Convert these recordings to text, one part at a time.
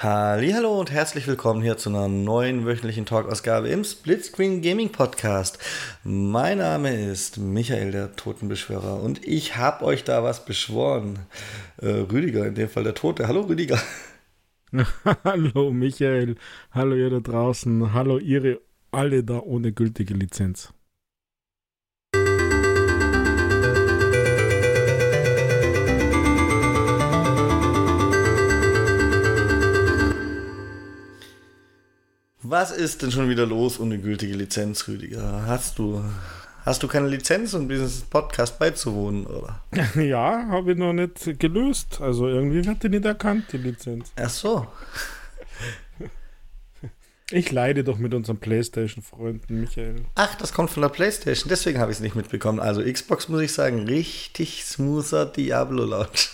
Hallo und herzlich willkommen hier zu einer neuen wöchentlichen Talkausgabe im Splitscreen Gaming Podcast. Mein Name ist Michael, der Totenbeschwörer, und ich habe euch da was beschworen. Äh, Rüdiger, in dem Fall der Tote. Hallo Rüdiger. hallo Michael, hallo ihr da draußen, hallo ihr alle da ohne gültige Lizenz. Was ist denn schon wieder los ohne gültige Lizenz, Rüdiger? Hast du, hast du keine Lizenz, um dieses Podcast beizuwohnen, oder? Ja, habe ich noch nicht gelöst. Also irgendwie wird die nicht erkannt, die Lizenz. Ach so. Ich leide doch mit unseren Playstation-Freunden, Michael. Ach, das kommt von der Playstation, deswegen habe ich es nicht mitbekommen. Also Xbox muss ich sagen, richtig smoother Diablo-Launch.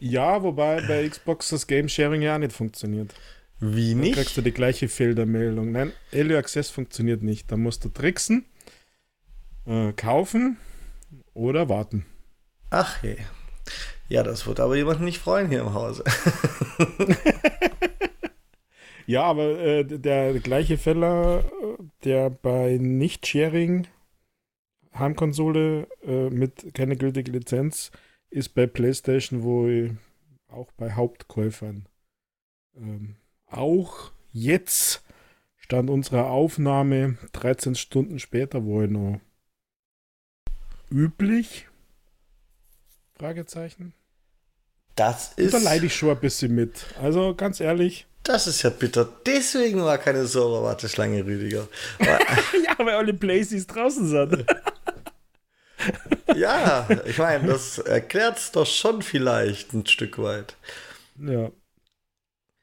ja, wobei bei Xbox das Game Sharing ja nicht funktioniert. Wie nicht? Dann kriegst du die gleiche Filtermeldung. Nein, Early Access funktioniert nicht. Da musst du tricksen, äh, kaufen oder warten. Ach je. Ja, das wird aber jemanden nicht freuen hier im Hause. ja, aber äh, der gleiche Fäller, der bei Nicht-Sharing Heimkonsole äh, mit keine gültige Lizenz ist bei PlayStation wohl auch bei Hauptkäufern ähm, auch jetzt stand unserer Aufnahme 13 Stunden später wohl noch üblich? Fragezeichen. Das ist. Da leide ich schon ein bisschen mit. Also ganz ehrlich. Das ist ja bitter. Deswegen war keine Server-Warteschlange, Rüdiger. ja, weil alle Places draußen sind. ja, ich meine, das erklärt es doch schon vielleicht ein Stück weit. Ja.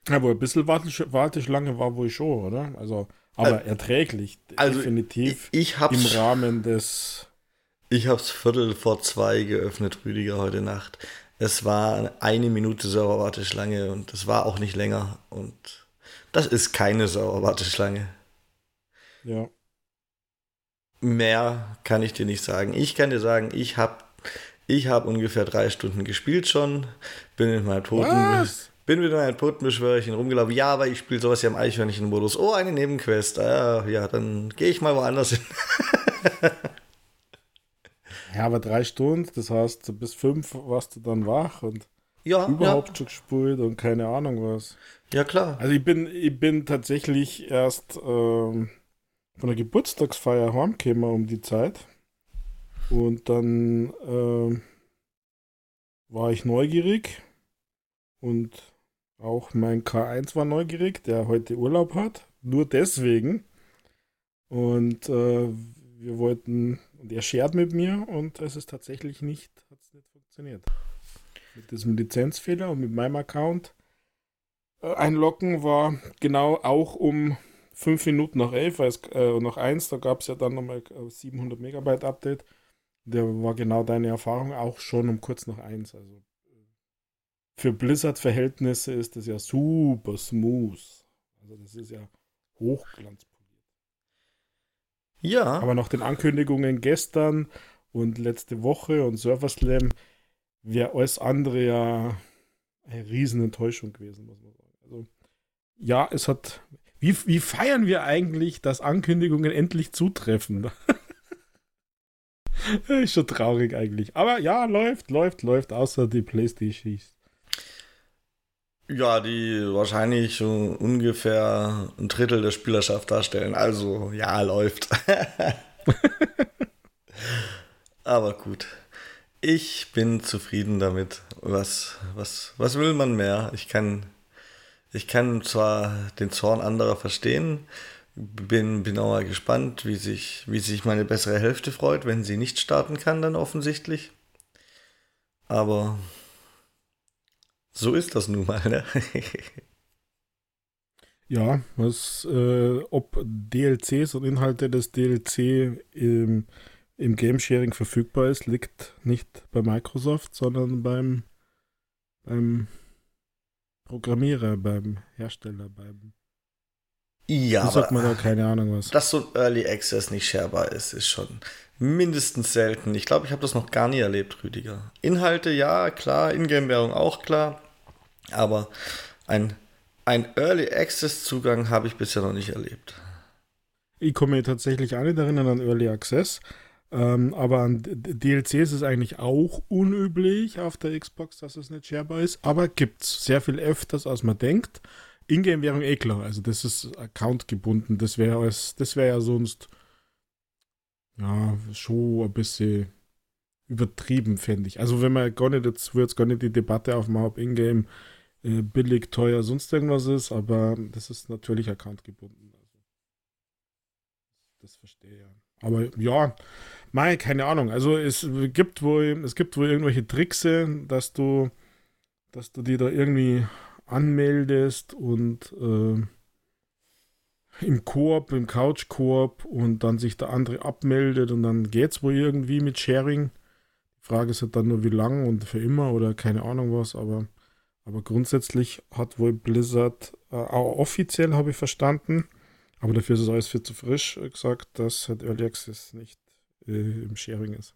Ja, wohl ein bisschen Warteschlange war wohl schon, oder? Also, aber also, erträglich. Also definitiv ich, ich im Rahmen des. Ich hab's Viertel vor zwei geöffnet, Rüdiger, heute Nacht. Es war eine Minute Serverwarteschlange und es war auch nicht länger. Und das ist keine Serverwarteschlange. Ja. Mehr kann ich dir nicht sagen. Ich kann dir sagen, ich habe ich hab ungefähr drei Stunden gespielt schon. Bin in meinem Toten. Was? Bin wieder ein Totenbeschwörchen rumgelaufen. Ja, aber ich spiele sowas ja im Eichhörnchen-Modus. Oh, eine Nebenquest. Ah, ja, dann gehe ich mal woanders hin. ja, aber drei Stunden, das heißt, bis fünf warst du dann wach und ja, überhaupt ja. schon gespult und keine Ahnung was. Ja, klar. Also ich bin, ich bin tatsächlich erst ähm, von der Geburtstagsfeier heimgekommen um die Zeit. Und dann äh, war ich neugierig und auch mein K1 war neugierig, der heute Urlaub hat. Nur deswegen. Und äh, wir wollten, und er schert mit mir und es ist tatsächlich nicht, hat es nicht funktioniert. Mit diesem Lizenzfehler und mit meinem Account äh, einloggen war genau auch um 5 Minuten nach 11, weil es, äh, nach 1, da gab es ja dann nochmal 700 Megabyte Update. Der war genau deine Erfahrung auch schon um kurz nach 1. Also für Blizzard-Verhältnisse ist das ja super smooth. Also das ist ja hochglanzpoliert. Ja. Aber nach den Ankündigungen gestern und letzte Woche und Surfer Slam wäre alles andere ja eine riesen Enttäuschung gewesen, muss man sagen. Also ja, es hat. Wie, wie feiern wir eigentlich, dass Ankündigungen endlich zutreffen? ist schon traurig eigentlich. Aber ja, läuft, läuft, läuft, außer die Playstation ja, die wahrscheinlich ungefähr ein Drittel der Spielerschaft darstellen. Also, ja, läuft. Aber gut. Ich bin zufrieden damit. Was, was, was will man mehr? Ich kann, ich kann zwar den Zorn anderer verstehen, bin, bin auch mal gespannt, wie sich, wie sich meine bessere Hälfte freut, wenn sie nicht starten kann, dann offensichtlich. Aber so ist das nun mal, ne? ja, was, äh, ob DLCs und Inhalte des DLC im, im Game Sharing verfügbar ist, liegt nicht bei Microsoft, sondern beim, beim Programmierer, beim Hersteller, beim ja, das sagt man da keine Ahnung was. Dass so ein Early Access nicht sharbar ist, ist schon mindestens selten. Ich glaube, ich habe das noch gar nie erlebt, Rüdiger. Inhalte, ja, klar, Ingame-Währung auch klar. Aber ein Ein Early Access Zugang habe ich bisher noch nicht erlebt. Ich komme tatsächlich auch nicht erinnern an Early Access. Ähm, aber an DLCs ist es eigentlich auch unüblich auf der Xbox, dass es nicht sharebar ist. Aber gibt es sehr viel öfters, als man denkt. Ingame-Währung eh klar. Also das ist Account gebunden. Das wäre das wäre ja sonst ja schon ein bisschen übertrieben, fände ich. Also wenn man gar nicht, jetzt würde gar nicht die Debatte aufmachen, ob Ingame äh, billig, teuer, sonst irgendwas ist, aber das ist natürlich Account gebunden. Also, das verstehe ich ja. Aber ja, Mai, keine Ahnung. Also es gibt wohl, es gibt wohl irgendwelche Tricks, dass du, dass du die da irgendwie anmeldest und äh, im Koop, im Couch-Koop und dann sich der andere abmeldet und dann geht es wohl irgendwie mit Sharing. Die Frage ist halt dann nur, wie lang und für immer oder keine Ahnung was, aber, aber grundsätzlich hat wohl Blizzard, äh, auch offiziell habe ich verstanden, aber dafür ist es alles viel zu frisch äh, gesagt, dass halt Early Access nicht äh, im Sharing ist.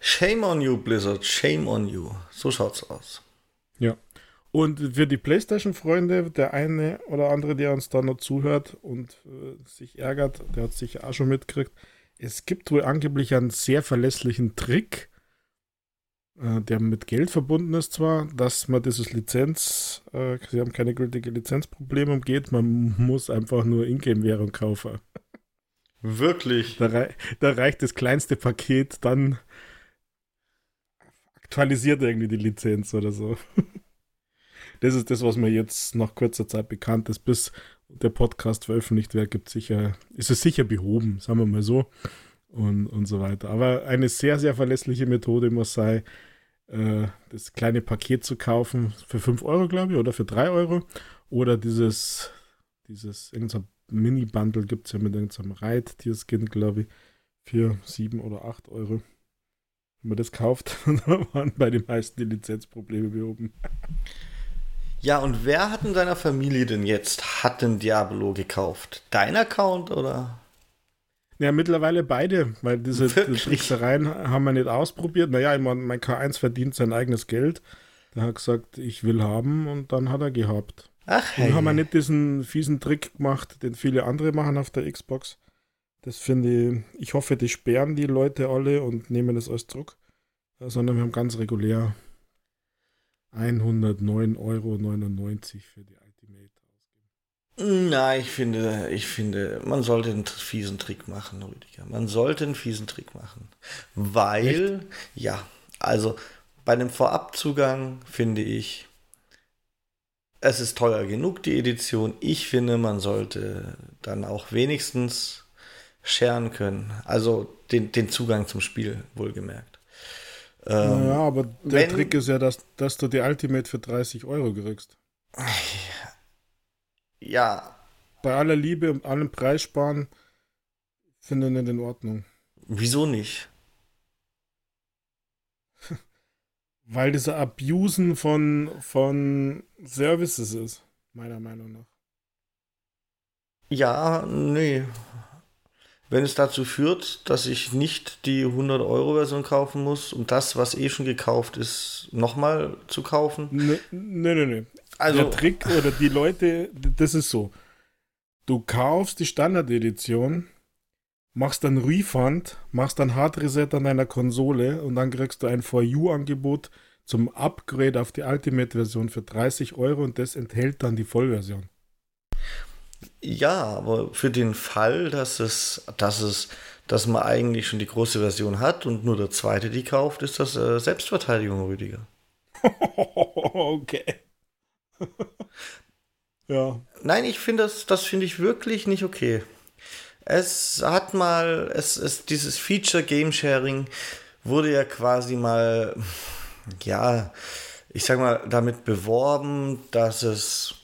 Shame on you, Blizzard, shame on you. So schaut's aus. Ja. Und für die PlayStation-Freunde, der eine oder andere, der uns da noch zuhört und äh, sich ärgert, der hat sich auch schon mitgekriegt. Es gibt wohl angeblich einen sehr verlässlichen Trick, der mit Geld verbunden ist zwar, dass man dieses Lizenz, äh, sie haben keine gültige Lizenzprobleme umgeht, man muss einfach nur Ingame-Währung kaufen. Wirklich? Da, rei da, reicht das kleinste Paket, dann aktualisiert irgendwie die Lizenz oder so. das ist das, was mir jetzt nach kurzer Zeit bekannt ist. Bis der Podcast veröffentlicht wird, gibt sicher, ist es sicher behoben, sagen wir mal so. Und, und so weiter. Aber eine sehr, sehr verlässliche Methode muss sein, äh, das kleine Paket zu kaufen für 5 Euro, glaube ich, oder für 3 Euro. Oder dieses, dieses, irgendein Mini-Bundle gibt es ja mit irgendeinem Reittier-Skin, glaube ich, für 7 oder 8 Euro. Wenn man das kauft, dann waren bei den meisten die Lizenzprobleme behoben. Ja, und wer hat in deiner Familie denn jetzt, hat den Diablo gekauft? Dein Account oder? Ja, mittlerweile beide, weil diese Tricksereien haben wir nicht ausprobiert. Naja, ich mein, mein K1 verdient sein eigenes Geld. Der hat gesagt, ich will haben und dann hat er gehabt. Ach, hey. Und haben wir nicht diesen fiesen Trick gemacht, den viele andere machen auf der Xbox. Das finde ich, ich hoffe, die sperren die Leute alle und nehmen das als Druck. Sondern wir haben ganz regulär 109,99 Euro für die. Na, ich finde, ich finde, man sollte einen fiesen Trick machen, Rüdiger. Man sollte einen fiesen Trick machen. Weil, Echt? ja, also bei dem Vorabzugang finde ich, es ist teuer genug, die Edition. Ich finde, man sollte dann auch wenigstens scheren können. Also den, den Zugang zum Spiel, wohlgemerkt. Ähm, ja, aber der wenn, Trick ist ja, dass, dass du die Ultimate für 30 Euro kriegst. Ja. Bei aller Liebe und allem Preissparen finde ich nicht in Ordnung. Wieso nicht? Weil das Abusen von, von Services ist, meiner Meinung nach. Ja, nee wenn es dazu führt, dass ich nicht die 100-Euro-Version kaufen muss, um das, was eh schon gekauft ist, nochmal zu kaufen. Nee, nee, nee. Also, Der Trick oder die Leute, das ist so. Du kaufst die Standard-Edition, machst dann Refund, machst dann Hard Reset an deiner Konsole und dann kriegst du ein For You-Angebot zum Upgrade auf die Ultimate-Version für 30 Euro und das enthält dann die Vollversion. Ja, aber für den Fall, dass es, dass es, dass man eigentlich schon die große Version hat und nur der zweite die kauft, ist das äh, Selbstverteidigung, Rüdiger. okay. ja. Nein, ich finde das, das finde ich wirklich nicht okay. Es hat mal, es ist dieses Feature Game Sharing wurde ja quasi mal, ja, ich sag mal, damit beworben, dass es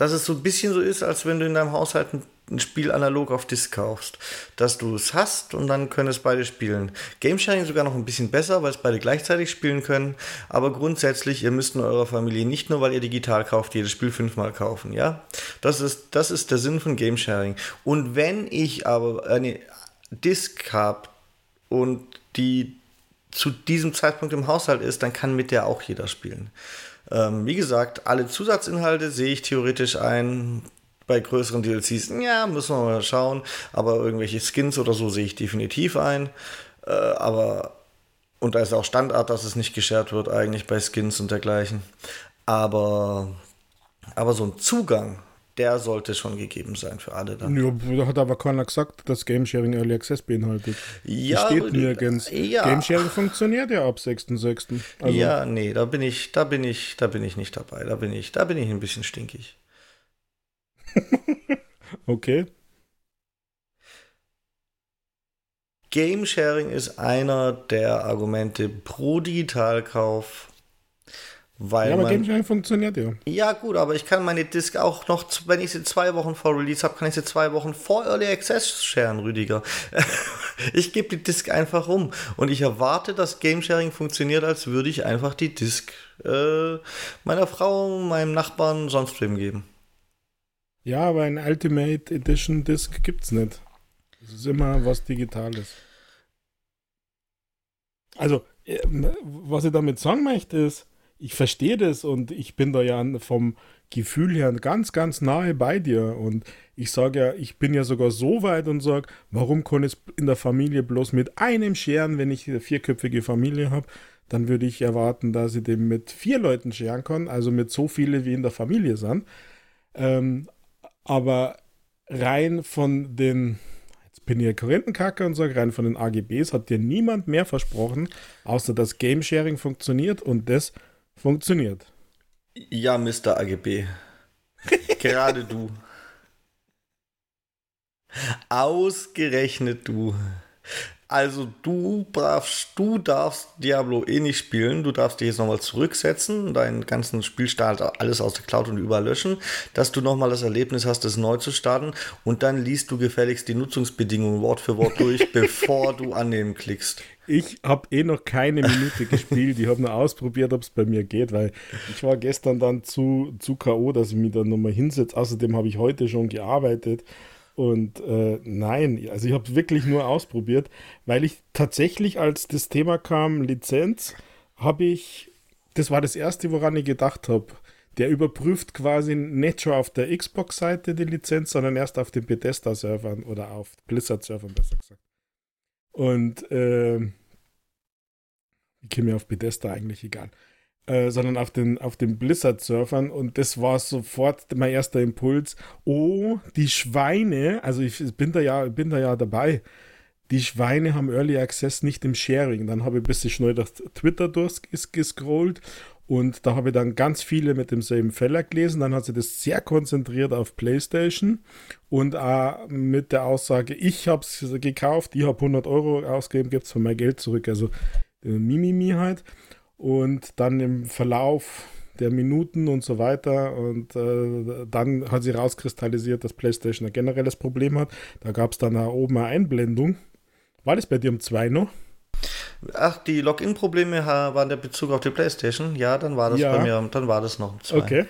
dass es so ein bisschen so ist, als wenn du in deinem Haushalt ein, ein Spiel analog auf Disc kaufst. Dass du es hast und dann können es beide spielen. Game Sharing sogar noch ein bisschen besser, weil es beide gleichzeitig spielen können. Aber grundsätzlich, ihr müsst in eurer Familie nicht nur, weil ihr digital kauft, jedes Spiel fünfmal kaufen. Ja, das ist, das ist der Sinn von Game Sharing. Und wenn ich aber eine Disc habe und die zu diesem Zeitpunkt im Haushalt ist, dann kann mit der auch jeder spielen. Ähm, wie gesagt, alle Zusatzinhalte sehe ich theoretisch ein. Bei größeren DLCs, ja, müssen wir mal schauen. Aber irgendwelche Skins oder so sehe ich definitiv ein. Äh, aber, und da ist auch Standard, dass es nicht geshared wird, eigentlich bei Skins und dergleichen. Aber, aber so ein Zugang der sollte schon gegeben sein für alle. Dann. Ja, da hat aber keiner gesagt, dass Game Sharing Early Access beinhaltet. Ja, steht nirgends. Ja. Game Sharing funktioniert ja ab 6.6. Also ja, nee, da bin ich, da bin ich, da bin ich nicht dabei. Da bin ich, da bin ich ein bisschen stinkig. okay. Game Sharing ist einer der Argumente pro Digitalkauf weil ja, aber man, Game Sharing funktioniert ja. Ja, gut, aber ich kann meine Disk auch noch, wenn ich sie zwei Wochen vor Release habe, kann ich sie zwei Wochen vor Early Access sharen, Rüdiger. ich gebe die Disk einfach rum und ich erwarte, dass Game Sharing funktioniert, als würde ich einfach die Disk äh, meiner Frau, meinem Nachbarn, sonst wem geben. Ja, aber ein Ultimate Edition Disk gibt's nicht. Es ist immer was Digitales. Also, äh, was ich damit sagen möchte, ist, ich verstehe das und ich bin da ja vom Gefühl her ganz, ganz nahe bei dir. Und ich sage ja, ich bin ja sogar so weit und sage, warum kann ich in der Familie bloß mit einem scheren, wenn ich eine vierköpfige Familie habe? Dann würde ich erwarten, dass ich dem mit vier Leuten scheren kann, also mit so viele wie in der Familie sind. Ähm, aber rein von den, jetzt bin ich ja Korrentenkacker und sage, rein von den AGBs hat dir niemand mehr versprochen, außer dass Game Sharing funktioniert und das funktioniert. Ja, Mr. AGB. Gerade du. Ausgerechnet du. Also du darfst, du darfst Diablo eh nicht spielen. Du darfst dich jetzt nochmal zurücksetzen, deinen ganzen Spielstart, alles aus der Cloud und überall löschen, dass du nochmal das Erlebnis hast, es neu zu starten und dann liest du gefälligst die Nutzungsbedingungen Wort für Wort durch, bevor du annehmen klickst. Ich habe eh noch keine Minute gespielt. Ich habe nur ausprobiert, ob es bei mir geht, weil ich war gestern dann zu, zu K.O., dass ich mich dann nochmal hinsetze. Außerdem habe ich heute schon gearbeitet. Und äh, nein, also ich habe wirklich nur ausprobiert, weil ich tatsächlich, als das Thema kam, Lizenz, habe ich, das war das erste, woran ich gedacht habe. Der überprüft quasi nicht schon auf der Xbox-Seite die Lizenz, sondern erst auf den Bethesda-Servern oder auf Blizzard-Servern, besser gesagt. Und äh, ich mir auf Bethesda eigentlich egal. Äh, sondern auf den, auf den Blizzard-Surfern und das war sofort mein erster Impuls. Oh, die Schweine, also ich bin da ja, bin da ja dabei. Die Schweine haben Early Access nicht im Sharing. Dann habe ich ein bisschen schnell durch Twitter durchgescrollt und da habe ich dann ganz viele mit demselben Feller gelesen. Dann hat sie das sehr konzentriert auf PlayStation und auch mit der Aussage, ich habe es gekauft, ich habe 100 Euro ausgegeben, gibt es von mein Geld zurück. Also äh, Mimimi halt. Und dann im Verlauf der Minuten und so weiter. Und äh, dann hat sie rauskristallisiert, dass PlayStation ein generelles Problem hat. Da gab es dann da oben eine Einblendung. War das bei dir um zwei noch? Ach, die Login-Probleme waren der Bezug auf die PlayStation. Ja, dann war das ja. bei mir, dann war das noch um zwei. Okay.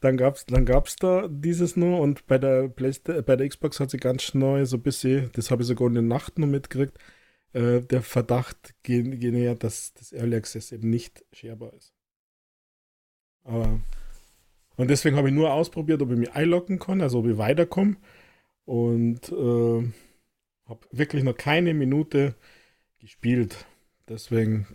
Dann gab es dann gab's da dieses nur und bei der, bei der Xbox hat sie ganz neu so ein bisschen, das habe ich sogar in der Nacht noch mitgekriegt, äh, der Verdacht genähert, dass das Early Access eben nicht sharbar ist. Aber und deswegen habe ich nur ausprobiert, ob ich mich einloggen kann, also ob ich weiterkomme. Und äh, habe wirklich noch keine Minute gespielt. Deswegen,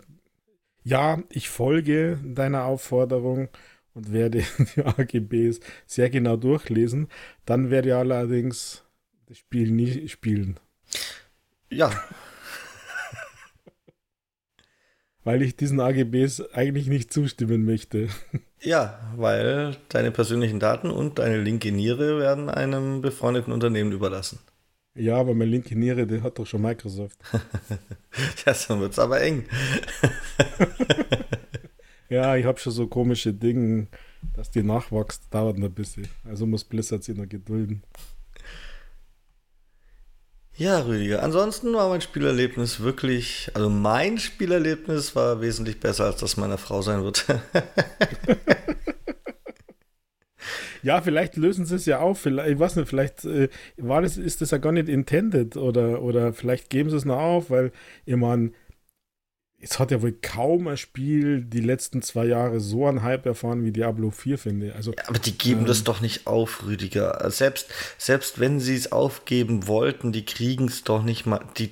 ja, ich folge deiner Aufforderung und werde die AGBs sehr genau durchlesen. Dann werde ich allerdings das Spiel nie spielen. Ja, weil ich diesen AGBs eigentlich nicht zustimmen möchte. Ja, weil deine persönlichen Daten und deine linke Niere werden einem befreundeten Unternehmen überlassen. Ja, aber meine linke Niere, die hat doch schon Microsoft. ja, dann wird es aber eng. ja, ich habe schon so komische Dinge, dass die nachwächst, dauert ein bisschen. Also muss Blizzard sich noch gedulden. Ja, Rüdiger. Ansonsten war mein Spielerlebnis wirklich, also mein Spielerlebnis war wesentlich besser, als das meiner Frau sein wird. ja, vielleicht lösen sie es ja auf. Vielleicht, ich weiß nicht, vielleicht äh, war das, ist das ja gar nicht intended oder, oder vielleicht geben sie es noch auf, weil ich meine, es hat ja wohl kaum ein Spiel die letzten zwei Jahre so einen Hype erfahren wie Diablo 4, finde ich. Also, ja, aber die geben ähm, das doch nicht auf, Rüdiger. Selbst, selbst wenn sie es aufgeben wollten, die kriegen es doch nicht mal. Die,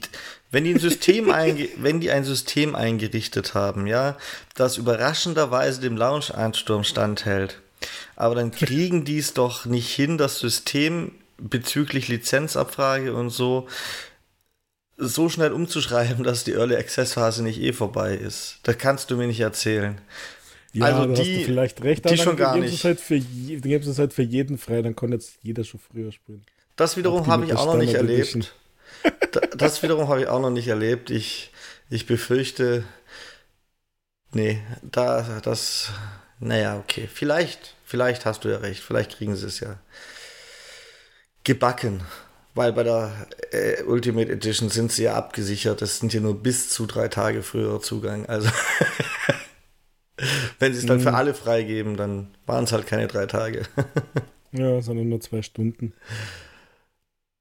wenn die ein System wenn die ein System eingerichtet haben, ja, das überraschenderweise dem Launch-Einsturm standhält, aber dann kriegen die es doch nicht hin, das System bezüglich Lizenzabfrage und so so schnell umzuschreiben, dass die Early Access Phase nicht eh vorbei ist. Das kannst du mir nicht erzählen. Ja, also die, vielleicht recht, die schon gar nicht. Halt für, dann gibt es halt für jeden frei, dann kann jetzt jeder schon früher spielen. Das wiederum habe ich auch noch nicht erlebt. das wiederum habe ich auch noch nicht erlebt. Ich, ich befürchte, nee, da, das, naja, okay. Vielleicht, vielleicht hast du ja recht. Vielleicht kriegen sie es ja gebacken. Weil bei der äh, Ultimate Edition sind sie ja abgesichert. Das sind ja nur bis zu drei Tage früher Zugang. Also, wenn sie es dann mhm. für alle freigeben, dann waren es halt keine drei Tage. ja, sondern nur zwei Stunden.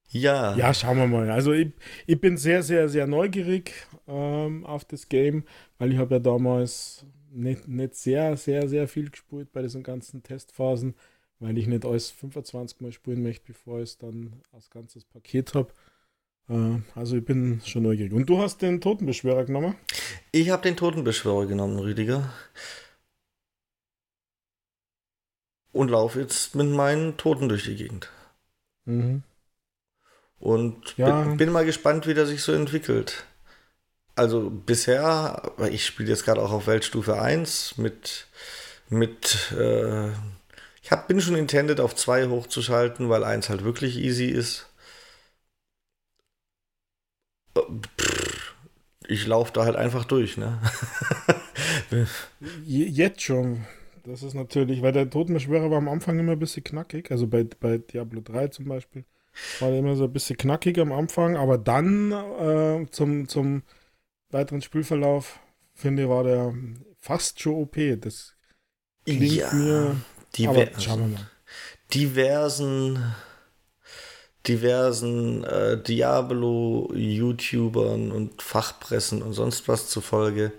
Ja. Ja, schauen wir mal. Also ich, ich bin sehr, sehr, sehr neugierig ähm, auf das Game, weil ich habe ja damals nicht, nicht sehr, sehr, sehr viel gespielt bei diesen ganzen Testphasen weil ich nicht alles 25 Mal spielen möchte, bevor ich es dann als ganzes Paket habe. Äh, also ich bin schon neugierig. Und du hast den Totenbeschwörer genommen? Ich habe den Totenbeschwörer genommen, Rüdiger. Und laufe jetzt mit meinen Toten durch die Gegend. Mhm. Und ja. bin, bin, mal gespannt, wie der sich so entwickelt. Also bisher, ich spiele jetzt gerade auch auf Weltstufe 1 mit, mit äh, ich hab, bin schon intended auf 2 hochzuschalten, weil 1 halt wirklich easy ist. Ich laufe da halt einfach durch, ne? Jetzt schon. Das ist natürlich, weil der Totenbeschwörer war am Anfang immer ein bisschen knackig. Also bei, bei Diablo 3 zum Beispiel war der immer so ein bisschen knackig am Anfang, aber dann äh, zum, zum weiteren Spielverlauf, finde ich, war der fast schon OP. Das klingt ja. mir Diver diversen diversen äh, Diablo-YouTubern und Fachpressen und sonst was zufolge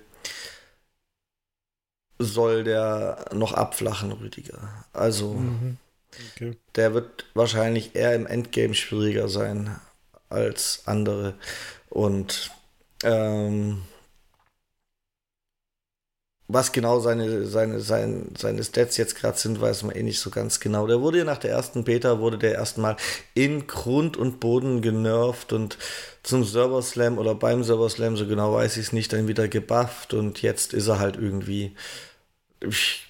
soll der noch abflachen, Rüdiger. Also mhm. okay. der wird wahrscheinlich eher im Endgame schwieriger sein als andere. Und ähm, was genau seine, seine, seine, seine Stats jetzt gerade sind, weiß man eh nicht so ganz genau. Der wurde ja nach der ersten Beta, wurde der erstmal in Grund und Boden genervt und zum Server Slam oder beim Server Slam, so genau weiß ich es nicht, dann wieder gebufft und jetzt ist er halt irgendwie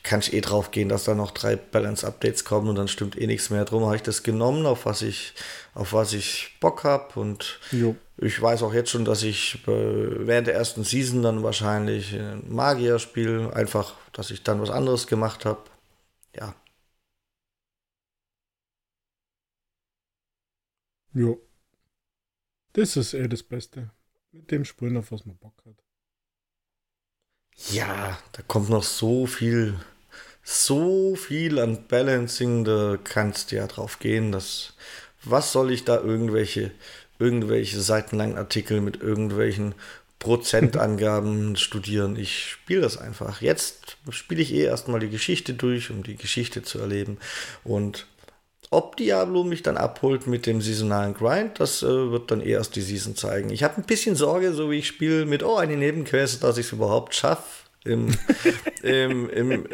kann ich eh drauf gehen, dass da noch drei Balance-Updates kommen und dann stimmt eh nichts mehr. Drum habe ich das genommen, auf was ich, auf was ich Bock habe. Und jo. ich weiß auch jetzt schon, dass ich äh, während der ersten Season dann wahrscheinlich Magier spiele. Einfach, dass ich dann was anderes gemacht habe. Ja. Jo. Das ist eh das Beste. Mit dem Sprühen, auf was man Bock hat. Ja, da kommt noch so viel, so viel an Balancing, da kannst du ja drauf gehen, dass, was soll ich da irgendwelche, irgendwelche seitenlangen Artikel mit irgendwelchen Prozentangaben studieren. Ich spiele das einfach. Jetzt spiele ich eh erstmal die Geschichte durch, um die Geschichte zu erleben. Und ob Diablo mich dann abholt mit dem saisonalen Grind, das äh, wird dann erst die Season zeigen. Ich habe ein bisschen Sorge, so wie ich spiele, mit, oh, eine Nebenquest, dass ich es überhaupt schaffe, im, im, im,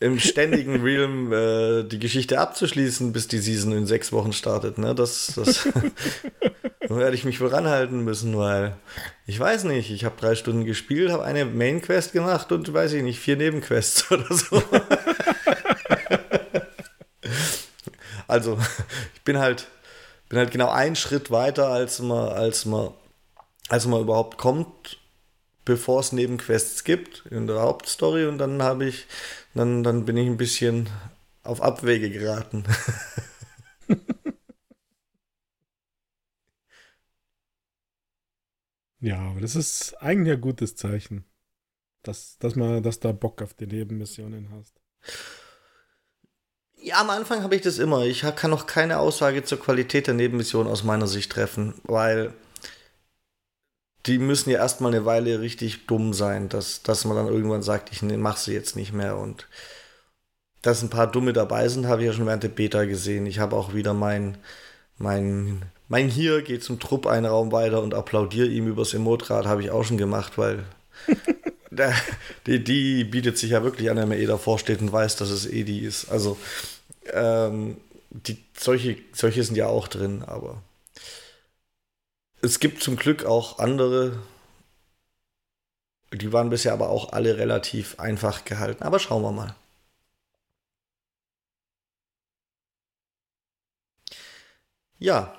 im ständigen Realm äh, die Geschichte abzuschließen, bis die Season in sechs Wochen startet. Ne? Das, das werde ich mich wohl ranhalten müssen, weil ich weiß nicht, ich habe drei Stunden gespielt, habe eine Main Quest gemacht und weiß ich nicht, vier Nebenquests oder so. Also, ich bin halt, bin halt genau einen Schritt weiter, als man, als man, als man überhaupt kommt, bevor es Nebenquests gibt in der Hauptstory und dann habe ich, dann, dann bin ich ein bisschen auf Abwege geraten. ja, aber das ist eigentlich ein gutes Zeichen, dass, dass man, dass da Bock auf die Nebenmissionen hast. Ja, am Anfang habe ich das immer. Ich kann noch keine Aussage zur Qualität der Nebenmission aus meiner Sicht treffen, weil die müssen ja erstmal eine Weile richtig dumm sein, dass, dass man dann irgendwann sagt, ich mache sie jetzt nicht mehr. Und dass ein paar Dumme dabei sind, habe ich ja schon während der Beta gesehen. Ich habe auch wieder mein, mein, mein Hier geht zum Trupp einen Raum weiter und applaudiere ihm übers Emotrad, habe ich auch schon gemacht, weil die, die, bietet sich ja wirklich an, wenn man eh davor steht und weiß, dass es Edi ist. Also ähm, die, solche, solche sind ja auch drin, aber es gibt zum Glück auch andere, die waren bisher aber auch alle relativ einfach gehalten. Aber schauen wir mal. Ja.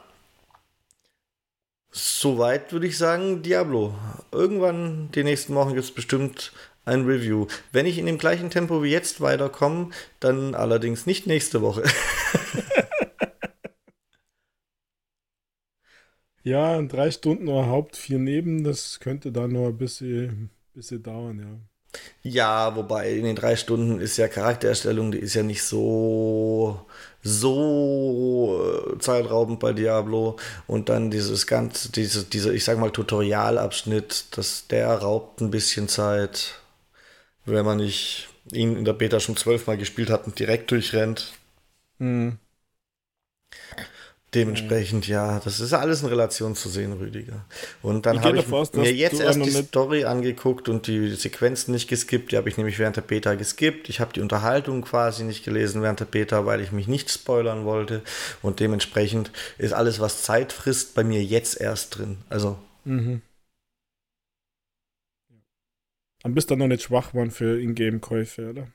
Soweit würde ich sagen, Diablo. Irgendwann die nächsten Wochen gibt es bestimmt ein Review. Wenn ich in dem gleichen Tempo wie jetzt weiterkomme, dann allerdings nicht nächste Woche. Ja, drei Stunden oder Haupt, vier neben, das könnte dann noch ein bisschen, bisschen dauern, ja. Ja, wobei in den drei Stunden ist ja Charaktererstellung, die ist ja nicht so so äh, zeitraubend bei Diablo und dann dieses ganze, diese, dieser, ich sag mal, Tutorialabschnitt, das, der raubt ein bisschen Zeit, wenn man nicht ihn in der Beta schon zwölfmal gespielt hat und direkt durchrennt. Mhm. Dementsprechend, ja, das ist alles in Relation zu sehen, Rüdiger. Und dann habe ich aus, mir jetzt erst die Story angeguckt und die Sequenzen nicht geskippt. Die habe ich nämlich während der Beta geskippt. Ich habe die Unterhaltung quasi nicht gelesen während der Beta, weil ich mich nicht spoilern wollte. Und dementsprechend ist alles, was Zeit frisst, bei mir jetzt erst drin. Also. Mhm. Dann bist du noch nicht schwach, Mann, für Ingame-Käufe, oder?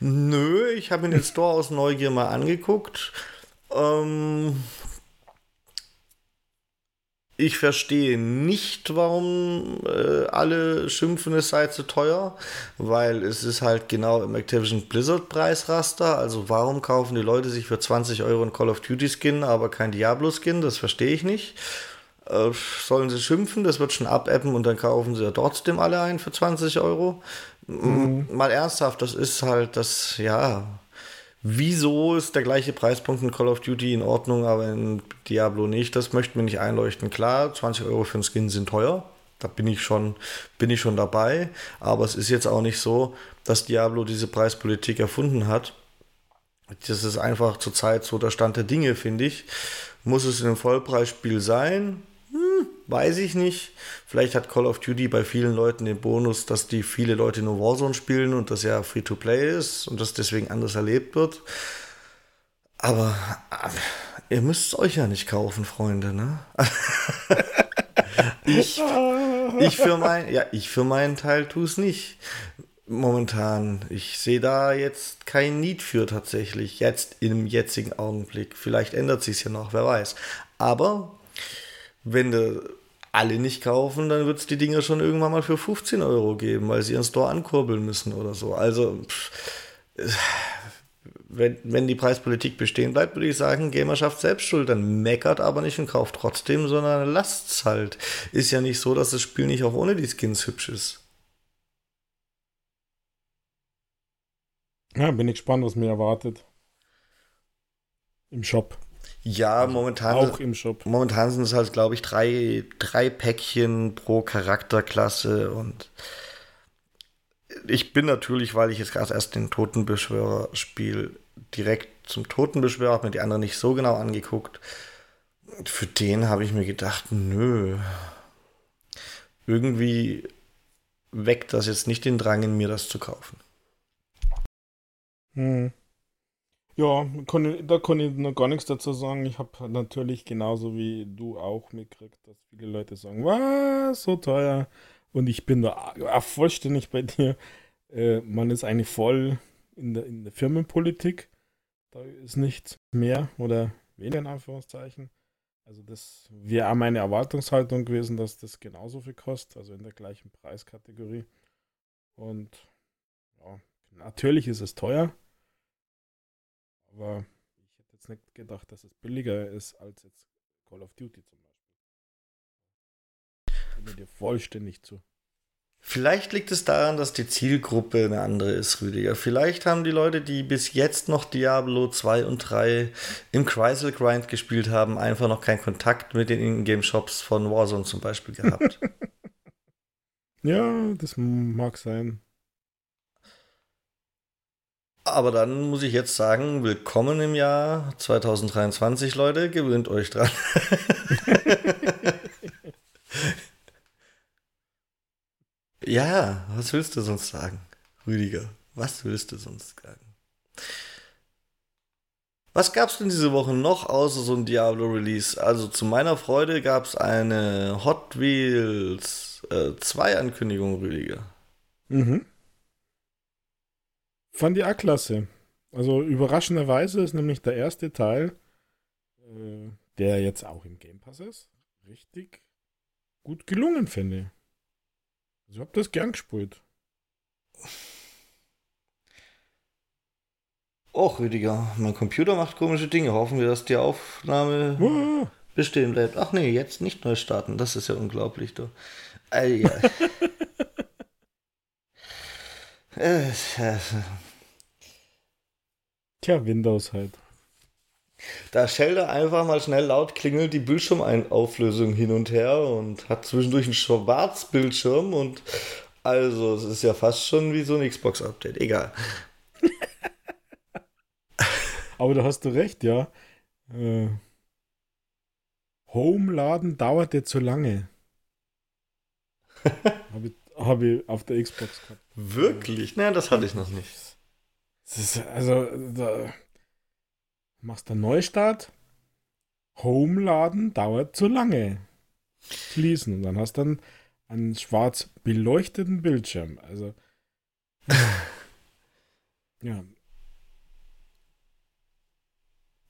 Nö, ich habe mir den Store aus Neugier mal angeguckt. Ähm, ich verstehe nicht, warum äh, alle schimpfen, es sei zu teuer, weil es ist halt genau im Activision Blizzard Preisraster. Also warum kaufen die Leute sich für 20 Euro ein Call of Duty Skin, aber kein Diablo Skin? Das verstehe ich nicht. Äh, sollen sie schimpfen? Das wird schon abappen und dann kaufen sie ja trotzdem alle ein für 20 Euro. Mhm. Mal ernsthaft, das ist halt das, ja, Wieso ist der gleiche Preispunkt in Call of Duty in Ordnung, aber in Diablo nicht? Das möchten wir nicht einleuchten. Klar, 20 Euro für einen Skin sind teuer. Da bin ich schon, bin ich schon dabei. Aber es ist jetzt auch nicht so, dass Diablo diese Preispolitik erfunden hat. Das ist einfach zurzeit so der Stand der Dinge, finde ich. Muss es in einem Vollpreisspiel sein? Weiß ich nicht. Vielleicht hat Call of Duty bei vielen Leuten den Bonus, dass die viele Leute nur Warzone spielen und das ja Free-to-Play ist und das deswegen anders erlebt wird. Aber äh, ihr müsst es euch ja nicht kaufen, Freunde, ne? ich, ich, für mein, ja, ich für meinen Teil tue es nicht. Momentan. Ich sehe da jetzt kein Need für tatsächlich. Jetzt im jetzigen Augenblick. Vielleicht ändert sich es ja noch, wer weiß. Aber wenn du alle nicht kaufen, dann wird es die Dinger schon irgendwann mal für 15 Euro geben, weil sie ihren Store ankurbeln müssen oder so. Also, pff, wenn, wenn die Preispolitik bestehen bleibt, würde ich sagen, Gamerschaft selbst schuld. Dann meckert aber nicht und kauft trotzdem, sondern lasst es halt. Ist ja nicht so, dass das Spiel nicht auch ohne die Skins hübsch ist. Ja, bin ich gespannt, was mir erwartet. Im Shop. Ja, also momentan. Auch im Shop. Momentan sind es halt, glaube ich, drei, drei Päckchen pro Charakterklasse und ich bin natürlich, weil ich jetzt gerade erst den Totenbeschwörer spiele, direkt zum Totenbeschwörer, habe mir die anderen nicht so genau angeguckt. Für den habe ich mir gedacht, nö. Irgendwie weckt das jetzt nicht den Drang in mir, das zu kaufen. Hm. Ja, kann, da kann ich noch gar nichts dazu sagen. Ich habe natürlich genauso wie du auch mitgekriegt, dass viele Leute sagen, was, so teuer. Und ich bin da vollständig bei dir. Äh, man ist eigentlich voll in der, in der Firmenpolitik. Da ist nichts mehr oder weniger in Anführungszeichen. Also das wäre auch meine Erwartungshaltung gewesen, dass das genauso viel kostet, also in der gleichen Preiskategorie. Und ja, natürlich ist es teuer. Aber ich hätte jetzt nicht gedacht, dass es billiger ist als jetzt Call of Duty zum Beispiel. Ich bin dir vollständig zu. Vielleicht liegt es daran, dass die Zielgruppe eine andere ist, Rüdiger. Vielleicht haben die Leute, die bis jetzt noch Diablo 2 und 3 im Chrysal Grind gespielt haben, einfach noch keinen Kontakt mit den Ingame-Shops von Warzone zum Beispiel gehabt. Ja, das mag sein. Aber dann muss ich jetzt sagen, willkommen im Jahr 2023, Leute. Gewöhnt euch dran. ja, was willst du sonst sagen, Rüdiger? Was willst du sonst sagen? Was gab es denn diese Woche noch außer so ein Diablo-Release? Also zu meiner Freude gab es eine Hot Wheels 2 äh, Ankündigung, Rüdiger. Mhm. Fand ich auch klasse. Also überraschenderweise ist nämlich der erste Teil, äh, der jetzt auch im Game Pass ist, richtig gut gelungen, finde ich. Also ich habe das gern gespielt. Och, Rüdiger, mein Computer macht komische Dinge. Hoffen wir, dass die Aufnahme oh. bestehen bleibt. Ach nee, jetzt nicht neu starten. Das ist ja unglaublich, du. Ja. Tja, Windows halt. Da schellt er einfach mal schnell laut, klingelt die Bildschirmauflösung hin und her und hat zwischendurch einen Schwarzbildschirm und also es ist ja fast schon wie so ein Xbox-Update. Egal. Aber da hast du recht, ja. Äh, Home-Laden dauerte zu lange. Habe ich, hab ich auf der Xbox gehabt. Wirklich? Nein, das hatte ich noch nicht. Ist, also, da machst du einen Neustart, Home-Laden dauert zu lange. Schließen. Und dann hast du dann einen schwarz beleuchteten Bildschirm. Also. ja.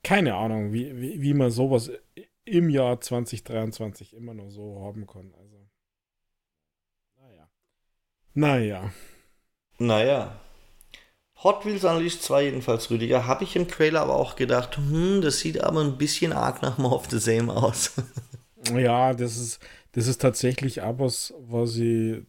Keine Ahnung, wie, wie, wie man sowas im Jahr 2023 immer noch so haben kann. Also. Naja. Naja. Hot Wheels Unleashed 2 jedenfalls, Rüdiger, habe ich im Trailer aber auch gedacht, hm, das sieht aber ein bisschen arg nach More of the Same aus. ja, das ist, das ist tatsächlich auch was, was ich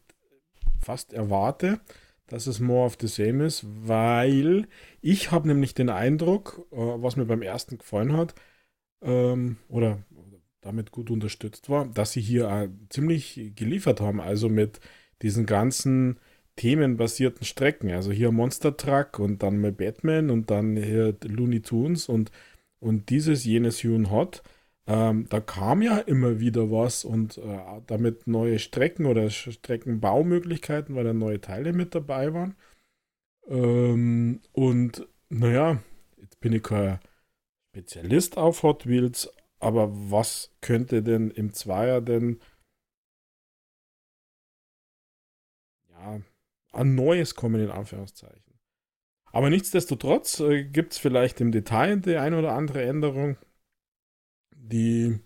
fast erwarte, dass es More of the Same ist, weil ich habe nämlich den Eindruck, äh, was mir beim ersten gefallen hat, ähm, oder damit gut unterstützt war, dass sie hier ziemlich geliefert haben, also mit diesen ganzen themenbasierten Strecken. Also hier Monster Truck und dann mal Batman und dann hier Looney Tunes und, und dieses, jenes Hune Hot. Ähm, da kam ja immer wieder was und äh, damit neue Strecken oder Streckenbaumöglichkeiten, weil da neue Teile mit dabei waren. Ähm, und naja, jetzt bin ich kein Spezialist auf Hot Wheels, aber was könnte denn im Zweier denn ja, an Neues kommen, in Anführungszeichen. Aber nichtsdestotrotz äh, gibt es vielleicht im Detail die eine oder andere Änderung, die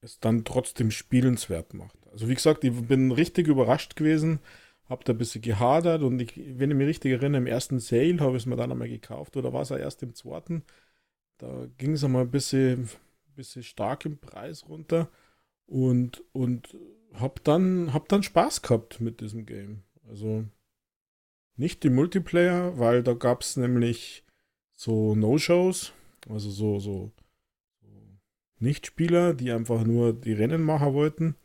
es dann trotzdem spielenswert macht. Also wie gesagt, ich bin richtig überrascht gewesen, habe da ein bisschen gehadert und ich, wenn ich mich richtig erinnere, im ersten Sale habe ich es mir dann einmal gekauft oder war es ja erst im zweiten. Da ging es einmal ein bisschen, bisschen stark im Preis runter und, und habe dann, hab dann Spaß gehabt mit diesem Game. Also nicht die Multiplayer, weil da gab es nämlich so No-Shows, also so, so, so Nichtspieler, die einfach nur die Rennen machen wollten.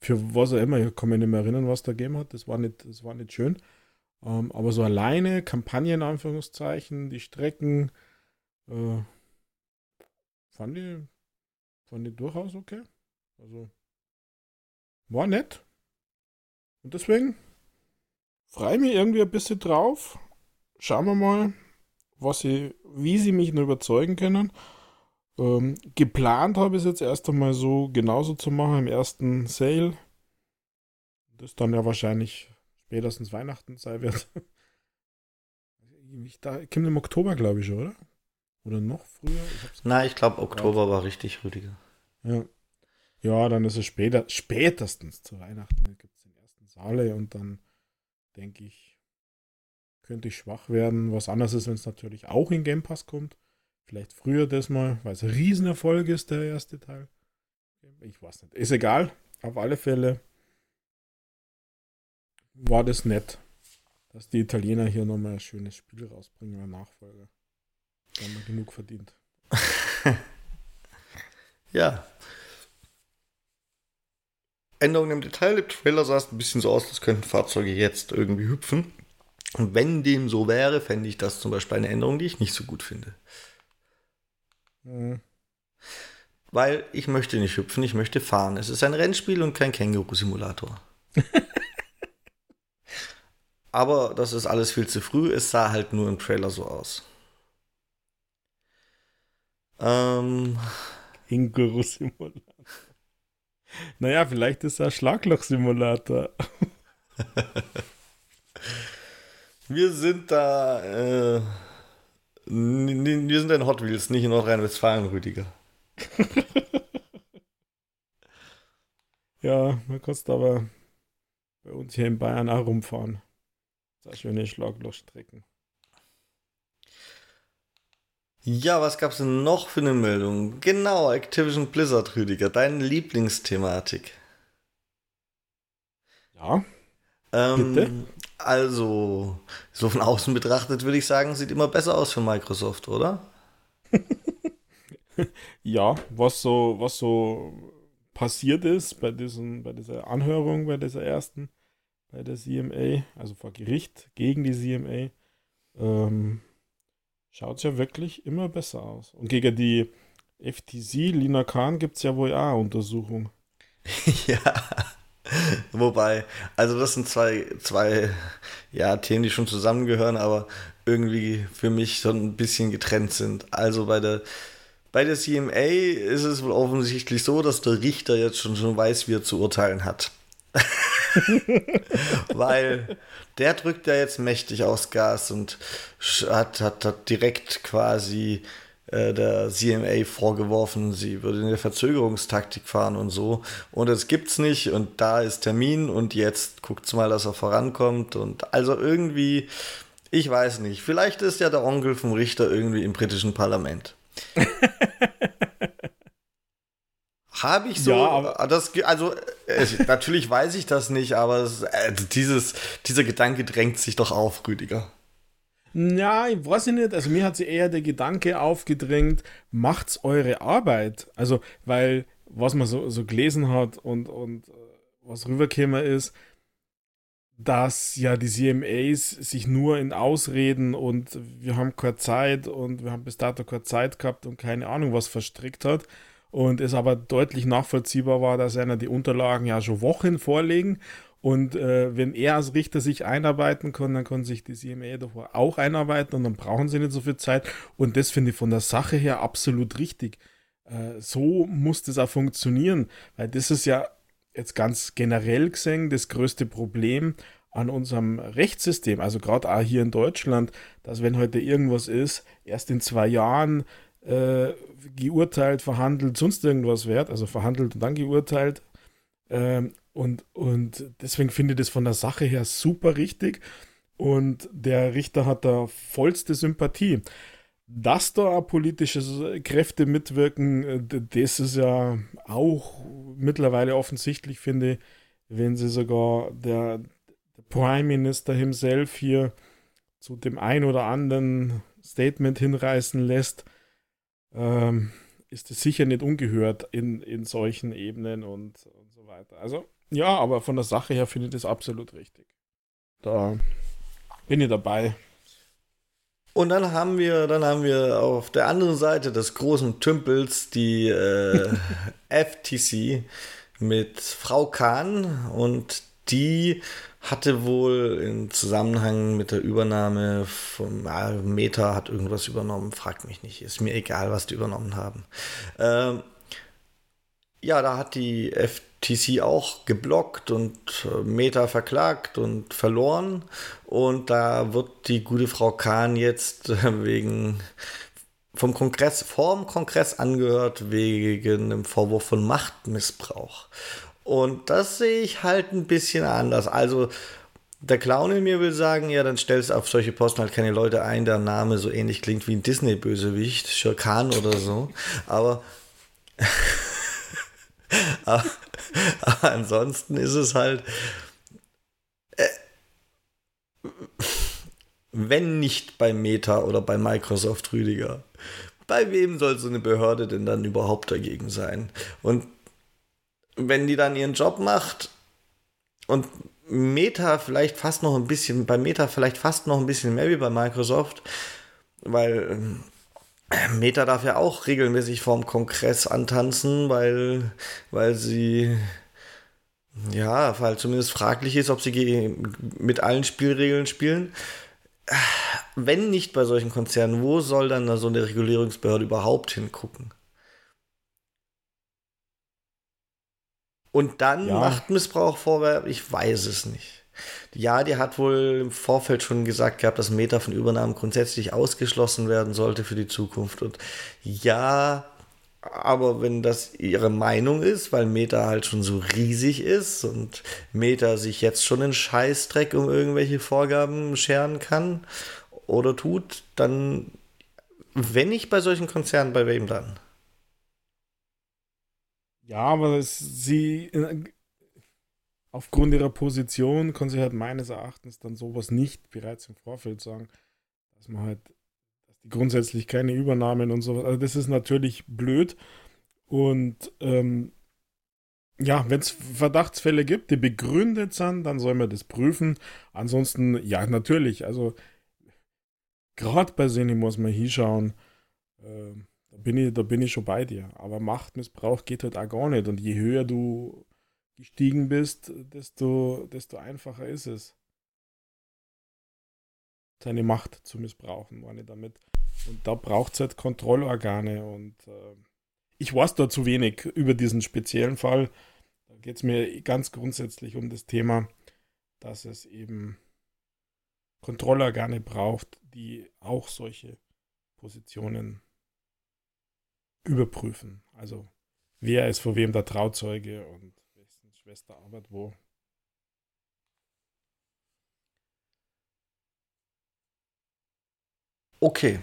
Für was auch immer, ich kann mich nicht mehr erinnern, was da gegeben hat. Das war nicht, das war nicht schön. Ähm, aber so alleine, Kampagnen, Anführungszeichen, die Strecken, äh, fand ich, fand ich durchaus okay. Also, war nett. Und deswegen freue mich irgendwie ein bisschen drauf. Schauen wir mal, was sie, wie sie mich noch überzeugen können. Ähm, geplant habe ich es jetzt erst einmal so genauso zu machen im ersten Sale. Das dann ja wahrscheinlich spätestens Weihnachten sein wird. Ich, da kommt im Oktober, glaube ich, oder? Oder noch früher? Ich Nein, ich glaube, Oktober war richtig, Rüdiger. Ja. Ja, dann ist es später, spätestens zu Weihnachten gibt es den ersten Saale und dann denke ich, könnte ich schwach werden. Was anderes ist, wenn es natürlich auch in Game Pass kommt. Vielleicht früher das mal, weil es ein Riesenerfolg ist, der erste Teil. Ich weiß nicht. Ist egal. Auf alle Fälle war das nett, dass die Italiener hier nochmal ein schönes Spiel rausbringen, ein Nachfolger. Da haben wir genug verdient. ja. Änderungen im Detail. Im Trailer sah es ein bisschen so aus, als könnten Fahrzeuge jetzt irgendwie hüpfen. Und wenn dem so wäre, fände ich das zum Beispiel eine Änderung, die ich nicht so gut finde. Mhm. Weil ich möchte nicht hüpfen, ich möchte fahren. Es ist ein Rennspiel und kein Känguru-Simulator. Aber das ist alles viel zu früh. Es sah halt nur im Trailer so aus. Ähm. Känguru-Simulator. Naja, vielleicht ist er Schlagloch-Simulator. Wir sind da. Äh, wir sind in Hot Wheels, nicht in Nordrhein-Westfalen, Rüdiger. ja, man kannst aber bei uns hier in Bayern auch rumfahren. Das schöne Schlaglochstrecken. Ja, was gab's denn noch für eine Meldung? Genau, Activision Blizzard, Rüdiger, deine Lieblingsthematik. Ja. Ähm, Bitte? Also, so von außen betrachtet würde ich sagen, sieht immer besser aus für Microsoft, oder? ja, was so, was so passiert ist bei, diesen, bei dieser Anhörung, bei dieser ersten, bei der CMA, also vor Gericht gegen die CMA, ähm, schaut es ja wirklich immer besser aus. Und gegen die FTC, Lina Khan, gibt es ja wohl auch Untersuchung. ja. Wobei, also das sind zwei, zwei ja, Themen, die schon zusammengehören, aber irgendwie für mich so ein bisschen getrennt sind. Also bei der, bei der CMA ist es wohl offensichtlich so, dass der Richter jetzt schon, schon weiß, wie er zu urteilen hat. Weil der drückt ja jetzt mächtig aus Gas und hat, hat, hat direkt quasi äh, der CMA vorgeworfen, sie würde eine Verzögerungstaktik fahren und so. Und es gibt's nicht und da ist Termin und jetzt guckt's mal, dass er vorankommt. Und also irgendwie, ich weiß nicht, vielleicht ist ja der Onkel vom Richter irgendwie im britischen Parlament. Habe ich so, ja, das, also äh, natürlich weiß ich das nicht, aber es, äh, dieses, dieser Gedanke drängt sich doch auf, Rüdiger. Ja, ich weiß nicht. Also mir hat sich eher der Gedanke aufgedrängt, macht's eure Arbeit. Also, weil, was man so, so gelesen hat und, und äh, was rübergekommen ist, dass ja die CMAs sich nur in Ausreden und wir haben keine Zeit und wir haben bis dato keine Zeit gehabt und keine Ahnung was verstrickt hat und es aber deutlich nachvollziehbar war, dass einer die Unterlagen ja schon Wochen vorlegen und äh, wenn er als Richter sich einarbeiten kann, dann kann sich die CMA davor auch einarbeiten und dann brauchen sie nicht so viel Zeit. Und das finde ich von der Sache her absolut richtig. Äh, so muss das auch funktionieren, weil das ist ja jetzt ganz generell gesehen das größte Problem an unserem Rechtssystem, also gerade auch hier in Deutschland, dass wenn heute irgendwas ist, erst in zwei Jahren äh, geurteilt, verhandelt, sonst irgendwas wert, also verhandelt und dann geurteilt. Ähm, und, und deswegen finde ich das von der Sache her super richtig. Und der Richter hat da vollste Sympathie. Dass da politische Kräfte mitwirken, äh, das ist ja auch mittlerweile offensichtlich, finde ich, wenn sie sogar der, der Prime Minister himself hier zu dem ein oder anderen Statement hinreißen lässt, ähm, ist es sicher nicht ungehört in, in solchen Ebenen und, und so weiter. Also ja, aber von der Sache her finde ich das absolut richtig. Da bin ich dabei. Und dann haben wir, dann haben wir auf der anderen Seite des großen Tümpels die äh, FTC mit Frau Kahn und die hatte wohl im Zusammenhang mit der Übernahme von äh, Meta hat irgendwas übernommen, fragt mich nicht, ist mir egal, was die übernommen haben. Ähm, ja, da hat die FTC TC auch geblockt und äh, Meta verklagt und verloren. Und da wird die gute Frau Kahn jetzt äh, wegen vom Kongress, vorm Kongress angehört, wegen einem Vorwurf von Machtmissbrauch. Und das sehe ich halt ein bisschen anders. Also, der Clown in mir will sagen, ja, dann stellst auf solche Posten halt keine Leute ein, der Name so ähnlich klingt wie ein Disney-Bösewicht, Schirkan oder so. Aber aber, aber, ansonsten ist es halt, äh, wenn nicht bei Meta oder bei Microsoft Rüdiger, bei wem soll so eine Behörde denn dann überhaupt dagegen sein? Und wenn die dann ihren Job macht und Meta vielleicht fast noch ein bisschen, bei Meta vielleicht fast noch ein bisschen mehr wie bei Microsoft, weil äh, Meta darf ja auch regelmäßig vorm Kongress antanzen, weil, weil sie ja, weil zumindest fraglich ist, ob sie mit allen Spielregeln spielen. Wenn nicht bei solchen Konzernen, wo soll dann so eine Regulierungsbehörde überhaupt hingucken? Und dann ja. Machtmissbrauch vorwerfen, ich weiß es nicht. Ja, die hat wohl im Vorfeld schon gesagt gehabt, dass Meta von Übernahmen grundsätzlich ausgeschlossen werden sollte für die Zukunft. Und ja, aber wenn das ihre Meinung ist, weil Meta halt schon so riesig ist und Meta sich jetzt schon in Scheißdreck um irgendwelche Vorgaben scheren kann oder tut, dann, wenn nicht bei solchen Konzernen, bei wem dann? Ja, aber sie äh, aufgrund ihrer Position kann sie halt meines Erachtens dann sowas nicht bereits im Vorfeld sagen, dass man halt, dass die grundsätzlich keine Übernahmen und sowas. Also das ist natürlich blöd. Und ähm, ja, wenn es Verdachtsfälle gibt, die begründet sind, dann soll man das prüfen. Ansonsten, ja, natürlich. Also gerade bei Seni muss man hinschauen. Äh, da bin ich, da bin ich schon bei dir. Aber Machtmissbrauch geht halt auch gar nicht. Und je höher du gestiegen bist, desto, desto einfacher ist es, seine Macht zu missbrauchen, meine damit. Und da braucht es halt Kontrollorgane. Und äh, ich weiß da zu wenig über diesen speziellen Fall. Da geht es mir ganz grundsätzlich um das Thema, dass es eben Kontrollorgane braucht, die auch solche Positionen überprüfen. Also wer ist vor wem der Trauzeuge und wessen Schwester arbeitet wo. Okay.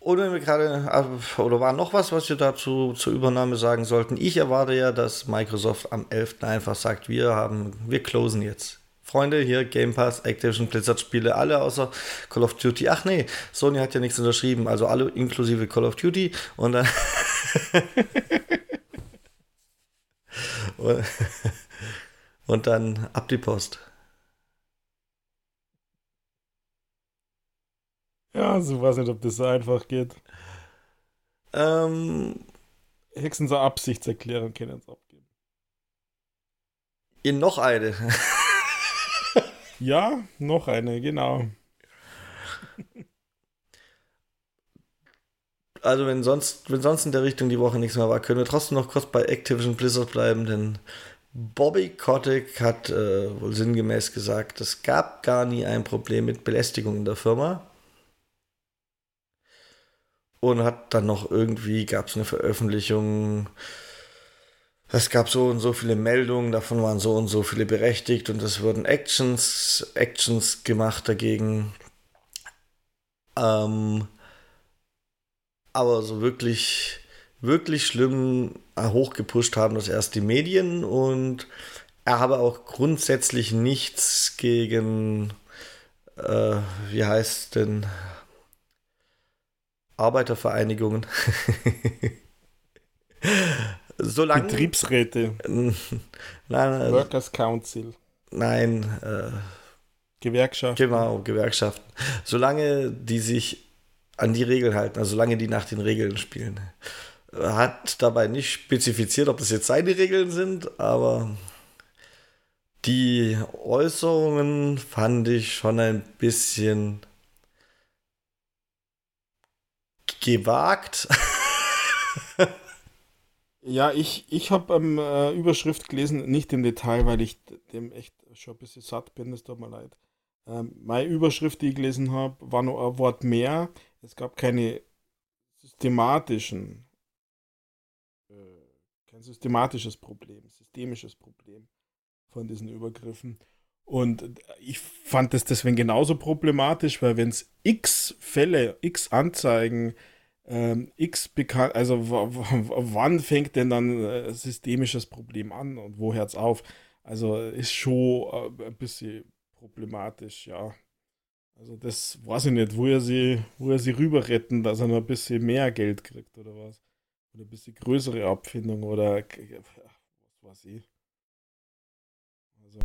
Oder wir gerade, äh, oder war noch was, was wir dazu zur Übernahme sagen sollten? Ich erwarte ja, dass Microsoft am 11. einfach sagt, wir haben, wir closen jetzt. Freunde, hier Game Pass, Activision, Blizzard Spiele, alle außer Call of Duty. Ach nee, Sony hat ja nichts unterschrieben, also alle inklusive Call of Duty und dann und, dann ab die Post. Ja, so weiß nicht, ob das so einfach geht. Ähm, Hexen so Absichtserklärung können uns abgeben. In noch eine. Ja, noch eine, genau. Also wenn sonst, wenn sonst in der Richtung die Woche nichts mehr war, können wir trotzdem noch kurz bei Activision Blizzard bleiben, denn Bobby Kotick hat äh, wohl sinngemäß gesagt, es gab gar nie ein Problem mit Belästigung in der Firma. Und hat dann noch irgendwie, gab es eine Veröffentlichung, es gab so und so viele Meldungen, davon waren so und so viele berechtigt und es wurden Actions, Actions gemacht dagegen. Ähm, aber so wirklich, wirklich schlimm äh, hochgepusht haben das erst die Medien und er habe auch grundsätzlich nichts gegen, äh, wie heißt denn, Arbeitervereinigungen. Solange, Betriebsräte. Nein, Workers Council. Nein. Äh, Gewerkschaften. Genau, Gewerkschaften. Solange die sich an die Regeln halten, also solange die nach den Regeln spielen. Hat dabei nicht spezifiziert, ob das jetzt seine Regeln sind, aber die Äußerungen fand ich schon ein bisschen gewagt. Ja, ich, ich habe ähm, äh, Überschrift gelesen, nicht im Detail, weil ich dem echt schon ein bisschen satt bin, es tut mir leid. Ähm, meine Überschrift, die ich gelesen habe, war nur ein Wort mehr. Es gab keine systematischen, äh, kein systematisches Problem, systemisches Problem von diesen Übergriffen. Und ich fand das deswegen genauso problematisch, weil wenn es x Fälle, x Anzeigen ähm, X bekannt, also wann fängt denn dann ein systemisches Problem an und wo hört es auf? Also ist schon äh, ein bisschen problematisch, ja. Also das weiß ich nicht, wo er sie, wo er sie rüber retten, dass er noch ein bisschen mehr Geld kriegt oder was. oder ein bisschen größere Abfindung oder was weiß ich. Also.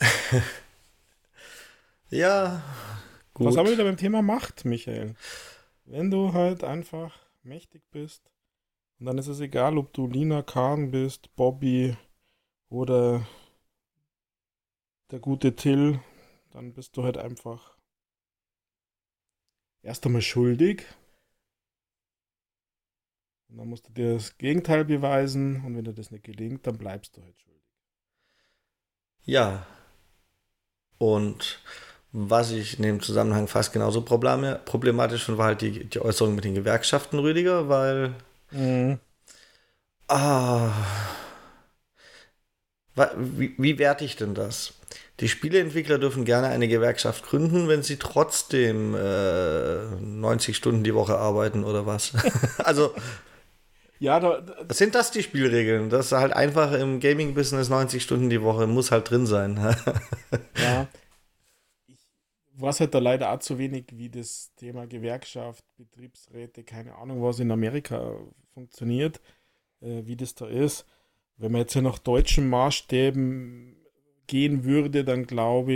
ja, gut. Was haben wir wieder beim Thema Macht, Michael? Wenn du halt einfach mächtig bist, und dann ist es egal, ob du Lina Kahn bist, Bobby oder der gute Till, dann bist du halt einfach erst einmal schuldig. Und dann musst du dir das Gegenteil beweisen und wenn dir das nicht gelingt, dann bleibst du halt schuldig. Ja. Und was ich in dem Zusammenhang fast genauso problematisch finde, war halt die, die Äußerung mit den Gewerkschaften, Rüdiger, weil. Mhm. Ah. Wie, wie werte ich denn das? Die Spieleentwickler dürfen gerne eine Gewerkschaft gründen, wenn sie trotzdem äh, 90 Stunden die Woche arbeiten oder was. also. Ja, da, da, sind das die Spielregeln? Das ist halt einfach im Gaming-Business 90 Stunden die Woche muss halt drin sein. ja. Weiß halt da leider auch zu wenig, wie das Thema Gewerkschaft, Betriebsräte, keine Ahnung, was in Amerika funktioniert, äh, wie das da ist. Wenn man jetzt ja nach deutschen Maßstäben gehen würde, dann glaube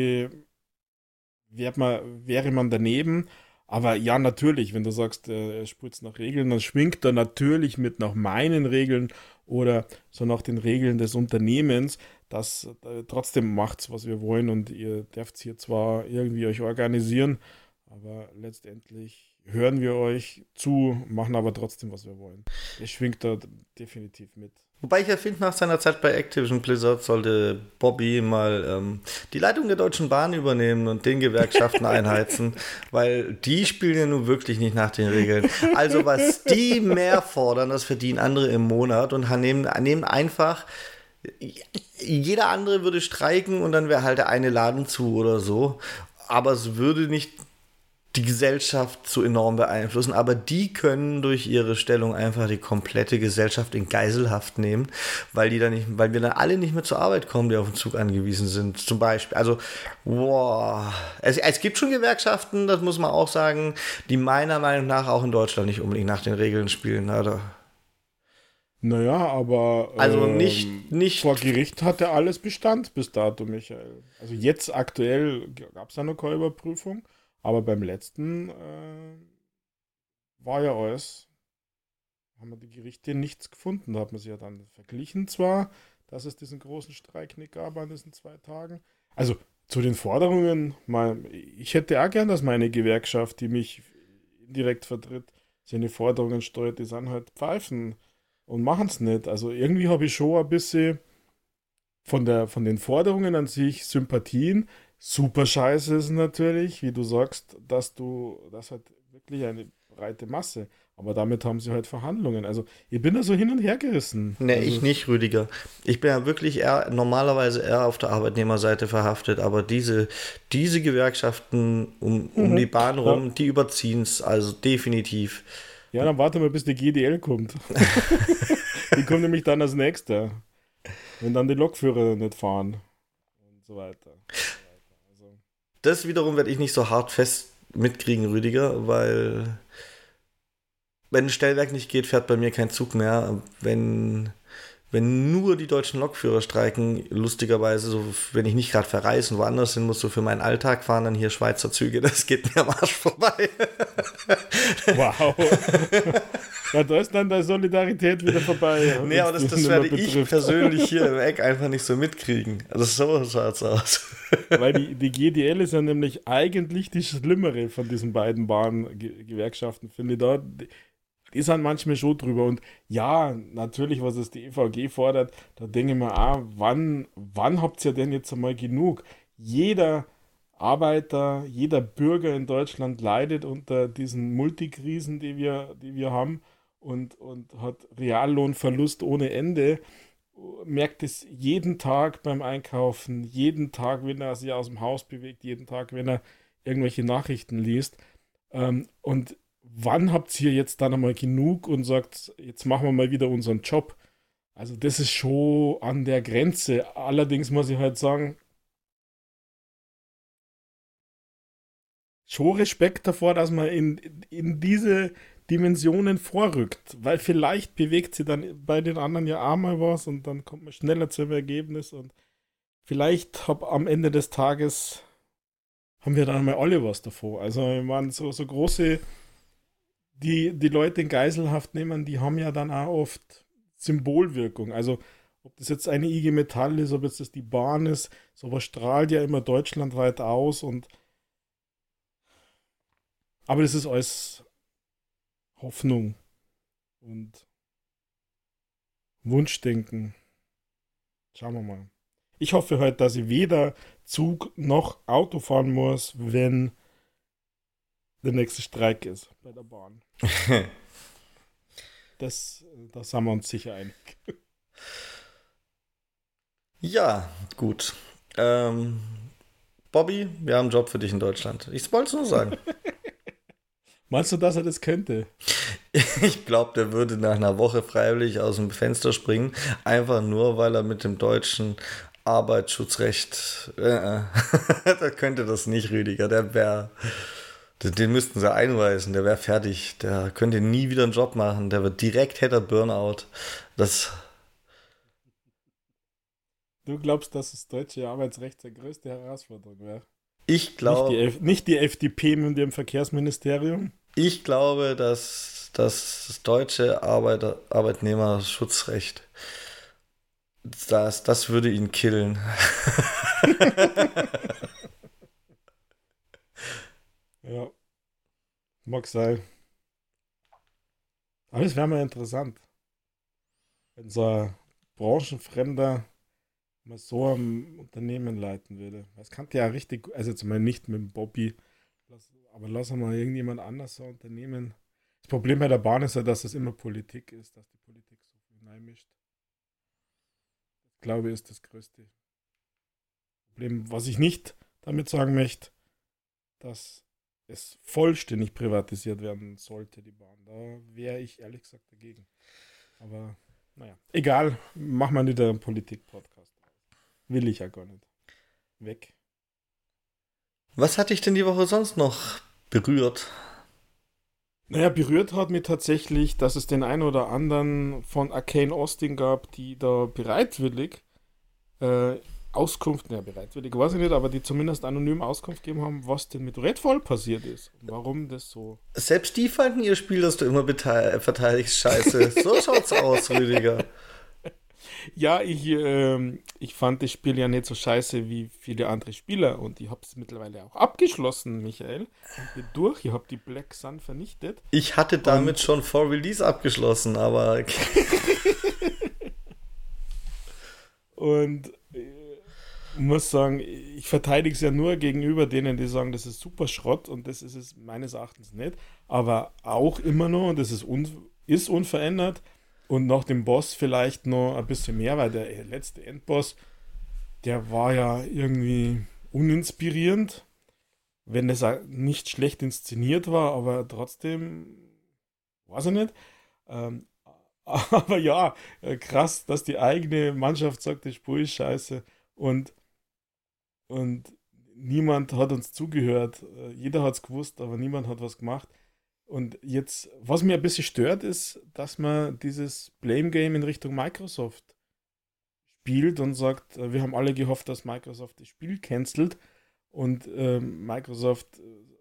ich, man, wäre man daneben. Aber ja, natürlich, wenn du sagst, äh, er spritzt nach Regeln, dann schwingt er natürlich mit nach meinen Regeln oder so nach den Regeln des Unternehmens. Das äh, trotzdem macht's, was wir wollen und ihr dürft hier zwar irgendwie euch organisieren, aber letztendlich hören wir euch zu, machen aber trotzdem, was wir wollen. Es schwingt da definitiv mit. Wobei ich ja finde, nach seiner Zeit bei Activision Blizzard sollte Bobby mal ähm, die Leitung der Deutschen Bahn übernehmen und den Gewerkschaften einheizen, weil die spielen ja nun wirklich nicht nach den Regeln. Also was die mehr fordern, das verdienen andere im Monat und nehmen, nehmen einfach jeder andere würde streiken und dann wäre halt der eine Laden zu oder so. Aber es würde nicht die Gesellschaft so enorm beeinflussen, aber die können durch ihre Stellung einfach die komplette Gesellschaft in Geiselhaft nehmen, weil die dann nicht, weil wir dann alle nicht mehr zur Arbeit kommen, die auf den Zug angewiesen sind. Zum Beispiel. Also, wow. Es, es gibt schon Gewerkschaften, das muss man auch sagen, die meiner Meinung nach auch in Deutschland nicht unbedingt nach den Regeln spielen. Oder? Naja, aber also nicht, ähm, nicht vor Gericht hatte alles Bestand bis dato, Michael. Also jetzt aktuell gab es keine Überprüfung. Aber beim letzten äh, war ja alles, haben wir die Gerichte nichts gefunden. Da hat man sich ja dann verglichen zwar, dass es diesen großen Streik nicht gab an diesen zwei Tagen. Also zu den Forderungen, mal, ich hätte auch gern, dass meine Gewerkschaft, die mich indirekt vertritt, seine Forderungen steuert, die sind halt pfeifen und machen es nicht. Also irgendwie habe ich schon ein bisschen von, der, von den Forderungen an sich Sympathien, Super scheiße ist natürlich, wie du sagst, dass du, das hat wirklich eine breite Masse. Aber damit haben sie halt Verhandlungen. Also ich bin da so hin und her gerissen. Nee, also, ich nicht, Rüdiger. Ich bin ja wirklich eher normalerweise eher auf der Arbeitnehmerseite verhaftet, aber diese, diese Gewerkschaften um, um mhm. die Bahn rum, ja. die überziehen es, also definitiv. Ja, dann warte mal, bis die GDL kommt. die kommt nämlich dann als nächster. Wenn dann die Lokführer nicht fahren. Und so weiter das wiederum werde ich nicht so hart fest mitkriegen, Rüdiger, weil wenn ein Stellwerk nicht geht, fährt bei mir kein Zug mehr. Wenn wenn nur die deutschen Lokführer streiken, lustigerweise, so, wenn ich nicht gerade verreisen woanders hin muss, so für meinen Alltag fahren dann hier Schweizer Züge, das geht mir am Arsch vorbei. Wow. ja, da ist dann der Solidarität wieder vorbei. Nee, aber das, das werde ich persönlich hier im Eck einfach nicht so mitkriegen. Also so schaut es aus. Weil die, die GDL ist ja nämlich eigentlich die schlimmere von diesen beiden Bahngewerkschaften, finde ich. Da, die sind manchmal schon drüber. Und ja, natürlich, was es die EVG fordert, da denke ich mir, ah, wann, wann habt ihr denn jetzt einmal genug? Jeder Arbeiter, jeder Bürger in Deutschland leidet unter diesen Multikrisen, die wir, die wir haben und, und hat Reallohnverlust ohne Ende. Merkt es jeden Tag beim Einkaufen, jeden Tag, wenn er sich aus dem Haus bewegt, jeden Tag, wenn er irgendwelche Nachrichten liest. Ähm, und wann habt ihr jetzt dann einmal genug und sagt, jetzt machen wir mal wieder unseren Job? Also das ist schon an der Grenze. Allerdings muss ich halt sagen, schon Respekt davor, dass man in, in diese Dimensionen vorrückt, weil vielleicht bewegt sie dann bei den anderen ja auch mal was und dann kommt man schneller zum Ergebnis und vielleicht hab am Ende des Tages haben wir dann mal alle was davor. Also ich meine, so, so große, die die Leute in Geiselhaft nehmen, die haben ja dann auch oft Symbolwirkung. Also ob das jetzt eine IG Metall ist, ob jetzt das die Bahn ist, sowas strahlt ja immer deutschlandweit aus und aber das ist alles Hoffnung und Wunschdenken. Schauen wir mal. Ich hoffe heute, dass ich weder Zug noch Auto fahren muss, wenn der nächste Streik ist bei der Bahn. das, da sind wir uns sicher einig. Ja, gut. Ähm, Bobby, wir haben einen Job für dich in Deutschland. Ich wollte es nur sagen. Meinst du, dass er das könnte? Ich glaube, der würde nach einer Woche freiwillig aus dem Fenster springen, einfach nur, weil er mit dem deutschen Arbeitsschutzrecht, äh, da könnte das nicht, Rüdiger. Der wäre, den müssten sie einweisen, der wäre fertig. Der könnte nie wieder einen Job machen. Der wird direkt hätte Burnout. Das. Du glaubst, dass das deutsche Arbeitsrecht die größte Herausforderung wäre? Ich glaube. Nicht, nicht, die FDP mit dem Verkehrsministerium? Ich glaube, dass, dass das deutsche Arbeiter, Arbeitnehmerschutzrecht, das, das würde ihn killen. ja. Mag sein. Aber es wäre mal interessant, wenn so ein branchenfremder mal so ein Unternehmen leiten würde. Das kann ja richtig, also jetzt mal nicht mit Bobby, aber lass mal irgendjemand anders so Unternehmen. Das Problem bei der Bahn ist ja, dass es immer Politik ist, dass die Politik so hineinmischt. Ich glaube, ist das größte Problem. Was ich nicht damit sagen möchte, dass es vollständig privatisiert werden sollte, die Bahn. Da wäre ich ehrlich gesagt dagegen. Aber naja, egal, machen wir nicht einen Politik-Podcast. Will ich ja gar nicht. Weg. Was hat dich denn die Woche sonst noch berührt? Naja, berührt hat mich tatsächlich, dass es den einen oder anderen von Arcane Austin gab, die da bereitwillig äh, Auskunft, naja, bereitwillig weiß ich nicht, aber die zumindest anonym Auskunft gegeben haben, was denn mit Redfall passiert ist warum das so. Selbst die fanden ihr Spiel, das du immer verteidigst, scheiße. so schaut's aus, Rüdiger. Ja, ich, äh, ich fand das Spiel ja nicht so scheiße wie viele andere Spieler und ich habe es mittlerweile auch abgeschlossen, Michael. Ich bin durch, ich habe die Black Sun vernichtet. Ich hatte damit und schon vor Release abgeschlossen, aber. und muss sagen, ich verteidige es ja nur gegenüber denen, die sagen, das ist super Schrott und das ist es meines Erachtens nicht. Aber auch immer noch, und das ist, un ist unverändert, und nach dem Boss vielleicht noch ein bisschen mehr, weil der letzte Endboss, der war ja irgendwie uninspirierend, wenn das nicht schlecht inszeniert war, aber trotzdem, weiß ich nicht. Ähm, aber ja, äh, krass, dass die eigene Mannschaft sagt, das Spiel ist scheiße und, und niemand hat uns zugehört. Äh, jeder hat es gewusst, aber niemand hat was gemacht. Und jetzt, was mir ein bisschen stört, ist, dass man dieses Blame Game in Richtung Microsoft spielt und sagt, äh, wir haben alle gehofft, dass Microsoft das Spiel cancelt und äh, Microsoft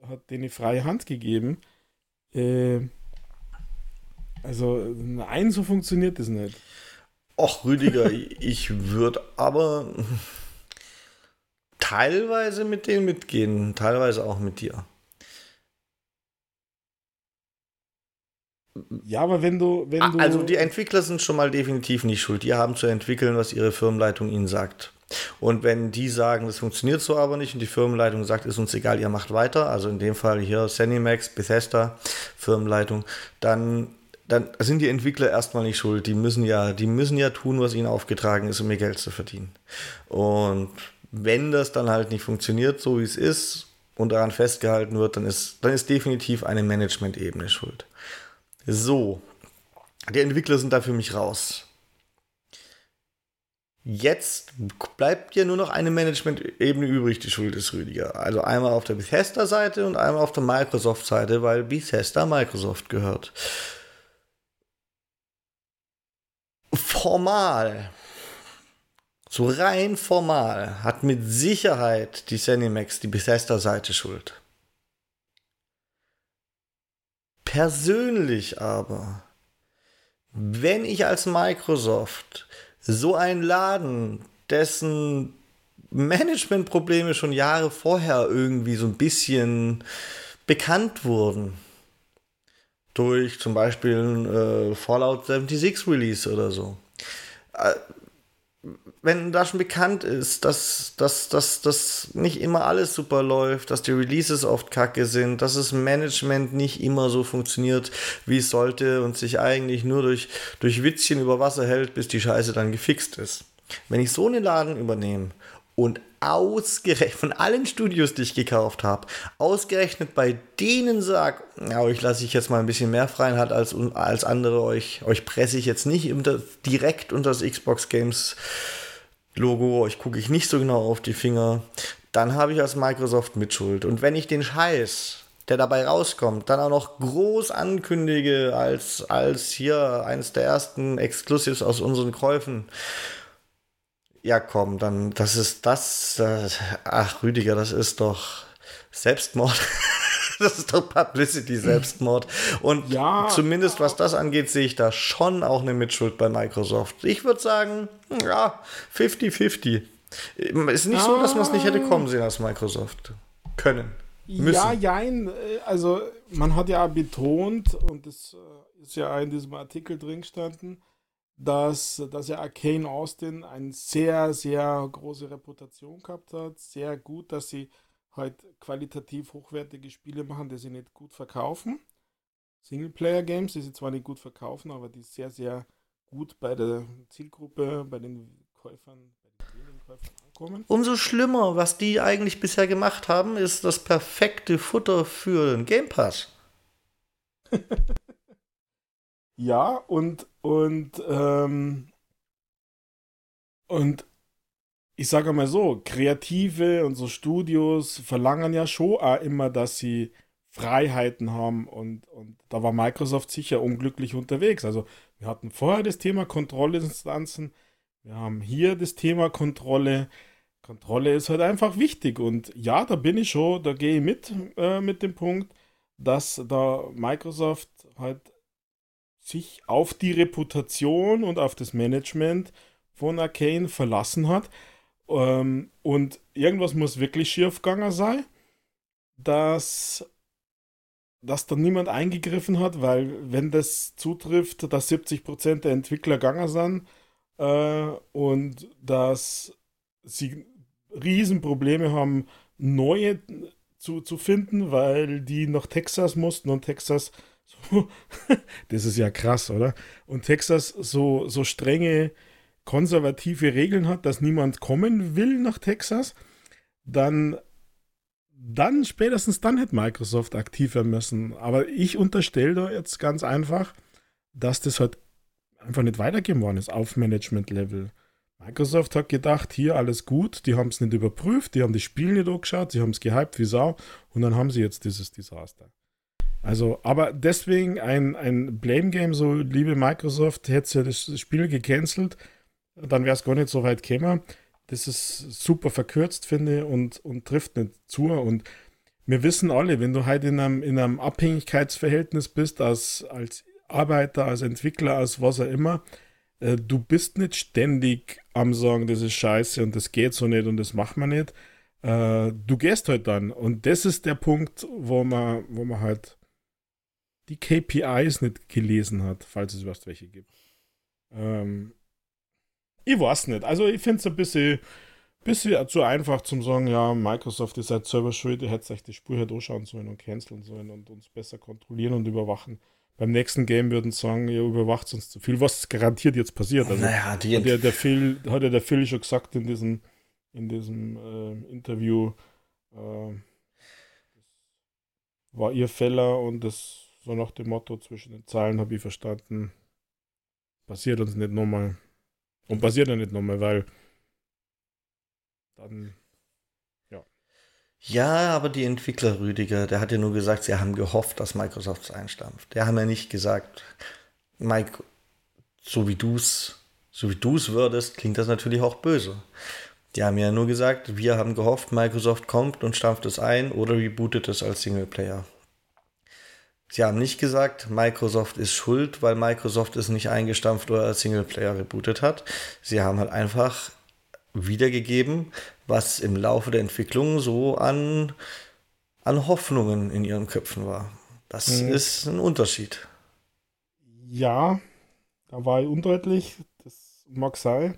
hat denen freie Hand gegeben. Äh, also, nein, so funktioniert das nicht. Och, Rüdiger, ich würde aber teilweise mit denen mitgehen, teilweise auch mit dir. Ja, aber wenn du, wenn du. Also die Entwickler sind schon mal definitiv nicht schuld. Die haben zu entwickeln, was ihre Firmenleitung ihnen sagt. Und wenn die sagen, das funktioniert so aber nicht und die Firmenleitung sagt, ist uns egal, ihr macht weiter, also in dem Fall hier Zenimax, Bethesda, Firmenleitung, dann, dann sind die Entwickler erstmal nicht schuld. Die müssen ja, die müssen ja tun, was ihnen aufgetragen ist, um ihr Geld zu verdienen. Und wenn das dann halt nicht funktioniert, so wie es ist, und daran festgehalten wird, dann ist, dann ist definitiv eine Management-Ebene schuld. So, die Entwickler sind da für mich raus. Jetzt bleibt ja nur noch eine Management-Ebene übrig, die schuld ist, Rüdiger. Also einmal auf der Bethesda-Seite und einmal auf der Microsoft-Seite, weil Bethesda Microsoft gehört. Formal, so rein formal, hat mit Sicherheit die Zenimax die Bethesda-Seite schuld. Persönlich aber, wenn ich als Microsoft so ein Laden, dessen Managementprobleme schon Jahre vorher irgendwie so ein bisschen bekannt wurden. Durch zum Beispiel äh, Fallout 76 Release oder so. Äh, wenn da schon bekannt ist, dass, dass, dass, dass nicht immer alles super läuft, dass die Releases oft kacke sind, dass das Management nicht immer so funktioniert, wie es sollte und sich eigentlich nur durch, durch Witzchen über Wasser hält, bis die Scheiße dann gefixt ist. Wenn ich so einen Laden übernehme und ausgerechnet von allen Studios, die ich gekauft habe, ausgerechnet bei denen sage, ja, euch lasse ich jetzt mal ein bisschen mehr Freiheit als, als andere, euch, euch presse ich jetzt nicht unter, direkt unter das Xbox Games Logo, euch gucke ich nicht so genau auf die Finger, dann habe ich als Microsoft Mitschuld. Und wenn ich den Scheiß, der dabei rauskommt, dann auch noch groß ankündige als, als hier eines der ersten Exclusives aus unseren Käufen, ja komm, dann, das ist das, äh, ach Rüdiger, das ist doch Selbstmord. das ist doch Publicity Selbstmord. Und ja, zumindest was das angeht, sehe ich da schon auch eine Mitschuld bei Microsoft. Ich würde sagen, ja, 50-50. Ist nicht ah, so, dass man es nicht hätte kommen sehen als Microsoft. Können. Müssen. Ja, jein. Also, man hat ja betont, und das äh, ist ja in diesem Artikel drin gestanden, dass, dass ja Arcane Austin eine sehr, sehr große Reputation gehabt hat. Sehr gut, dass sie halt qualitativ hochwertige Spiele machen, die sie nicht gut verkaufen. Singleplayer-Games, die sie zwar nicht gut verkaufen, aber die sehr, sehr gut bei der Zielgruppe, bei den Käufern, bei den Premium-Käufern ankommen. Umso schlimmer, was die eigentlich bisher gemacht haben, ist das perfekte Futter für den Game Pass. ja, und, und, ähm, und ich sage mal so, Kreative und so Studios verlangen ja schon auch immer, dass sie Freiheiten haben und, und da war Microsoft sicher unglücklich unterwegs. Also wir hatten vorher das Thema Kontrollinstanzen, wir haben hier das Thema Kontrolle. Kontrolle ist halt einfach wichtig und ja, da bin ich schon, da gehe ich mit äh, mit dem Punkt, dass da Microsoft halt sich auf die Reputation und auf das Management von Arcane verlassen hat. Ähm, und irgendwas muss wirklich schief gegangen sein, dass, dass da niemand eingegriffen hat, weil wenn das zutrifft, dass 70% der Entwickler gegangen sind äh, und dass sie Riesenprobleme haben, neue zu, zu finden, weil die nach Texas mussten und Texas so, das ist ja krass, oder? Und Texas so, so strenge konservative Regeln hat, dass niemand kommen will nach Texas, dann, dann spätestens dann hätte Microsoft aktiver müssen. Aber ich unterstelle da jetzt ganz einfach, dass das halt einfach nicht weitergehen worden ist auf Management-Level. Microsoft hat gedacht, hier alles gut, die haben es nicht überprüft, die haben das Spiel nicht angeschaut, sie haben es gehypt wie Sau und dann haben sie jetzt dieses Desaster. Also, aber deswegen ein, ein Blame-Game, so liebe Microsoft, hätte ja das Spiel gecancelt, dann wäre es gar nicht so weit gekommen. Das ist super verkürzt, finde ich, und, und trifft nicht zu. Und wir wissen alle, wenn du halt in einem, in einem Abhängigkeitsverhältnis bist, als, als Arbeiter, als Entwickler, als was auch immer, äh, du bist nicht ständig am sagen, das ist scheiße und das geht so nicht und das macht man nicht. Äh, du gehst halt dann. Und das ist der Punkt, wo man, wo man halt die KPIs nicht gelesen hat, falls es überhaupt welche gibt. Ähm, ich weiß nicht. Also ich finde es ein bisschen, bisschen zu einfach zum sagen, ja, Microsoft ist halt selber schuld, ihr hättet euch die Spur halt anschauen sollen und canceln sollen und uns besser kontrollieren und überwachen. Beim nächsten Game würden sie sagen, ihr überwacht uns zu viel, was garantiert jetzt passiert. Also naja, die hat, ja der Phil, hat ja der Phil schon gesagt in diesem, in diesem äh, Interview, äh, war ihr Fehler und das so nach dem Motto zwischen den Zeilen habe ich verstanden, passiert uns nicht nochmal. Und passiert ja nicht nochmal, weil dann ja, aber die Entwickler Rüdiger, der hat ja nur gesagt, sie haben gehofft, dass Microsoft es einstampft. Der haben ja nicht gesagt, Mike, so wie du es so wie du es würdest, klingt das natürlich auch böse. Die haben ja nur gesagt, wir haben gehofft, Microsoft kommt und stampft es ein oder rebootet es als Singleplayer. Sie haben nicht gesagt, Microsoft ist schuld, weil Microsoft es nicht eingestampft oder als Singleplayer rebootet hat. Sie haben halt einfach wiedergegeben, was im Laufe der Entwicklung so an, an Hoffnungen in ihren Köpfen war. Das mhm. ist ein Unterschied. Ja, da war ich undeutlich, das mag sein.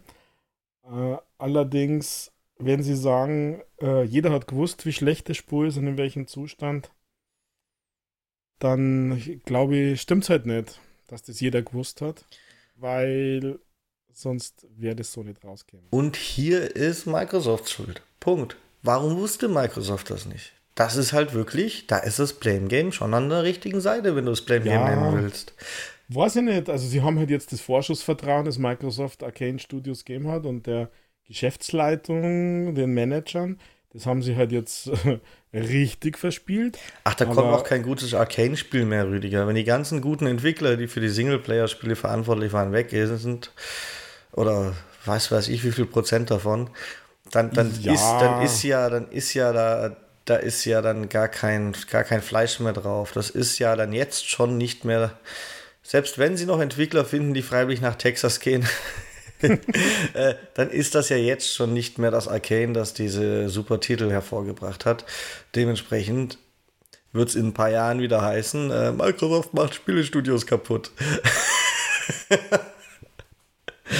Äh, allerdings, wenn Sie sagen, äh, jeder hat gewusst, wie schlecht die Spur ist und in welchem Zustand, dann glaube ich, stimmt es halt nicht, dass das jeder gewusst hat, weil sonst wäre das so nicht rausgekommen. Und hier ist Microsoft schuld. Punkt. Warum wusste Microsoft das nicht? Das ist halt wirklich, da ist das Blame Game schon an der richtigen Seite, wenn du das Blame Game ja, nennen willst. Weiß ich nicht. Also, sie haben halt jetzt das Vorschussvertrauen, das Microsoft Arcane Studios gegeben hat und der Geschäftsleitung, den Managern. Das haben sie halt jetzt richtig verspielt. Ach, da kommt auch kein gutes Arcane-Spiel mehr, Rüdiger. Wenn die ganzen guten Entwickler, die für die Singleplayer-Spiele verantwortlich waren, weg sind, oder weiß weiß ich wie viel Prozent davon, dann, dann, ja. ist, dann ist ja, dann ist ja da, da ist ja dann gar kein, gar kein Fleisch mehr drauf. Das ist ja dann jetzt schon nicht mehr, selbst wenn sie noch Entwickler finden, die freiwillig nach Texas gehen, äh, dann ist das ja jetzt schon nicht mehr das Arcane, das diese super Titel hervorgebracht hat. Dementsprechend wird es in ein paar Jahren wieder heißen, äh, Microsoft macht Spielestudios kaputt.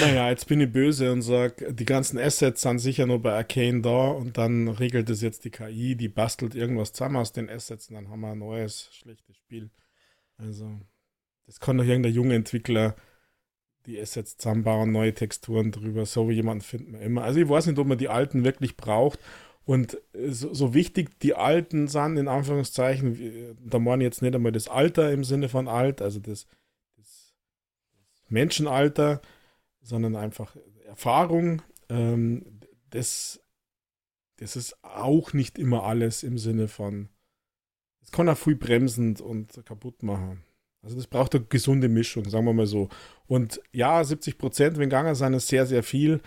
Naja, jetzt bin ich böse und sage, die ganzen Assets sind sicher nur bei Arcane da und dann regelt es jetzt die KI, die bastelt irgendwas zusammen aus den Assets und dann haben wir ein neues, schlechtes Spiel. Also, das kann doch irgendein junger Entwickler die Assets zusammenbauen, neue Texturen drüber, so wie jemand findet man immer. Also ich weiß nicht, ob man die alten wirklich braucht. Und so, so wichtig die alten sind, in Anführungszeichen, da meine ich jetzt nicht einmal das Alter im Sinne von alt, also das, das Menschenalter, sondern einfach Erfahrung. Ähm, das, das ist auch nicht immer alles im Sinne von, es kann auch viel bremsend und kaputt machen. Also das braucht eine gesunde Mischung, sagen wir mal so. Und ja, 70 Prozent, wenn gegangen sind, ist sehr, sehr viel.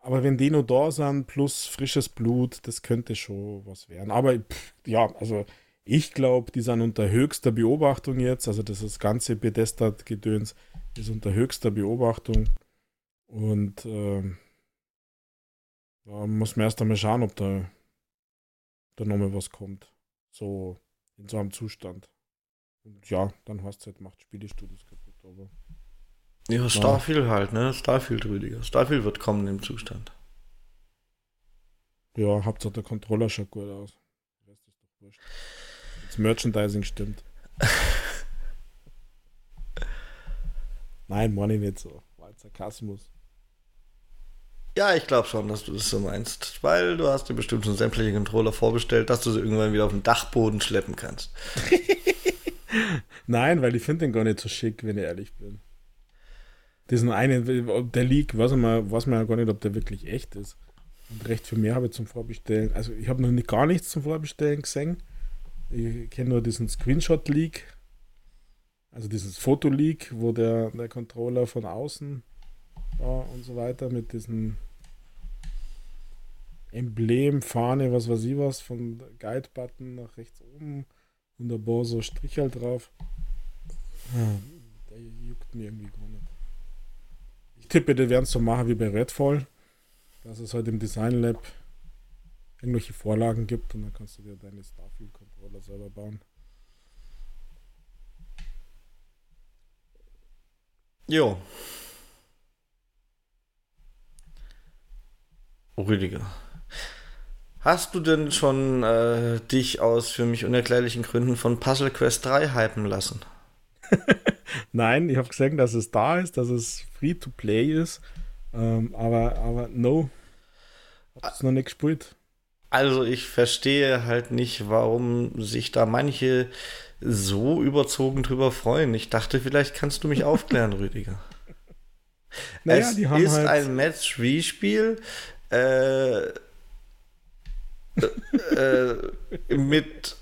Aber wenn die da sind, plus frisches Blut, das könnte schon was werden. Aber pff, ja, also ich glaube, die sind unter höchster Beobachtung jetzt. Also das, das ganze Bedestat-Gedöns ist unter höchster Beobachtung. Und äh, da muss man erst einmal schauen, ob da, da nochmal was kommt. So in so einem Zustand. Und ja, dann hast du halt, macht Spielestudios kaputt, aber. Ja, Starfield ja. halt, ne? Starfield, Rüdiger. Starfield wird kommen im Zustand. Ja, Hauptsache der Controller schaut gut aus. Rest ist doch wurscht. Das Merchandising stimmt. Nein, meine ich nicht so. War ein Sarkasmus. Ja, ich glaube schon, dass du das so meinst. Weil du hast dir bestimmt schon sämtliche Controller vorbestellt, dass du sie irgendwann wieder auf den Dachboden schleppen kannst. Nein, weil ich finde den gar nicht so schick, wenn ich ehrlich bin. Diesen einen, der Leak, weiß man, weiß man ja gar nicht, ob der wirklich echt ist. Und recht für mehr habe ich zum Vorbestellen. Also ich habe noch nicht, gar nichts zum Vorbestellen gesehen. Ich kenne nur diesen Screenshot-Leak. Also dieses Foto-Leak, wo der, der Controller von außen war und so weiter mit diesem Emblem, Fahne, was weiß ich was, von Guide-Button nach rechts oben und ein paar so Strichel drauf. Ah, der juckt mir irgendwie gar nicht. Ich tippe, die werden es so machen wie bei Redfall, dass es halt im Design Lab irgendwelche Vorlagen gibt und dann kannst du dir deine Starfield-Controller selber bauen. Jo, Rüdiger. Hast du denn schon äh, dich aus für mich unerklärlichen Gründen von Puzzle Quest 3 hypen lassen? Nein, ich habe gesagt, dass es da ist, dass es free to play ist. Ähm, aber, aber no. Hab's noch nicht gespielt. Also ich verstehe halt nicht, warum sich da manche so überzogen drüber freuen. Ich dachte, vielleicht kannst du mich aufklären, Rüdiger. Naja, es ist halt ein Match-3-Spiel äh, äh, mit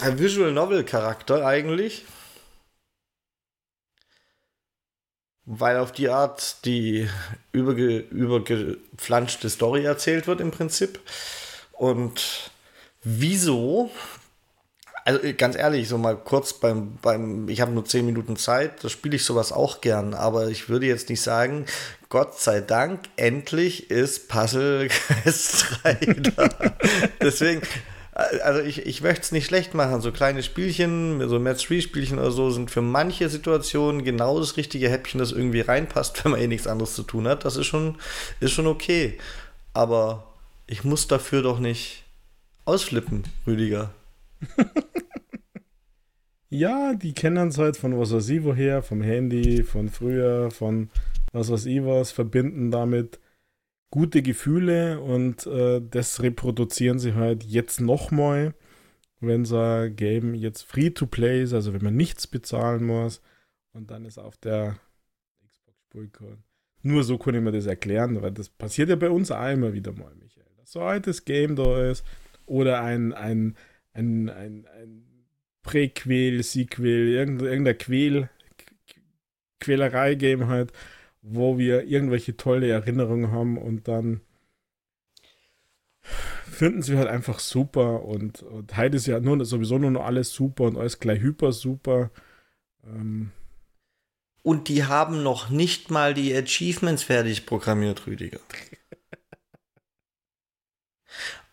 Visual Novel Charakter eigentlich. Weil auf die Art die überge übergeflanschte Story erzählt wird im Prinzip. Und wieso? Also ganz ehrlich, so mal kurz beim, beim ich habe nur 10 Minuten Zeit, da spiele ich sowas auch gern, aber ich würde jetzt nicht sagen, Gott sei Dank, endlich ist Puzzle Quest 3 da. Deswegen, also ich, ich möchte es nicht schlecht machen. So kleine Spielchen, so Match-3-Spielchen oder so, sind für manche Situationen genau das richtige Häppchen, das irgendwie reinpasst, wenn man eh nichts anderes zu tun hat. Das ist schon, ist schon okay. Aber ich muss dafür doch nicht ausflippen, Rüdiger. ja, die kennen uns halt von was weiß ich woher, vom Handy, von früher, von was weiß ich was, verbinden damit gute Gefühle und äh, das reproduzieren sie halt jetzt nochmal, wenn sie Game jetzt free to play ist, also wenn man nichts bezahlen muss und dann ist auf der Xbox Spielcode. Nur so kann ich mir das erklären, weil das passiert ja bei uns auch immer wieder mal, Michael. Dass so ein altes Game da ist oder ein, ein, ein, ein, ein Präquel, Sequel, irgendein Quäl, Quälerei-Game halt wo wir irgendwelche tolle Erinnerungen haben und dann finden sie halt einfach super und, und heute ist ja nur, sowieso nur noch alles super und alles gleich hyper super. Ähm und die haben noch nicht mal die Achievements fertig programmiert, Rüdiger.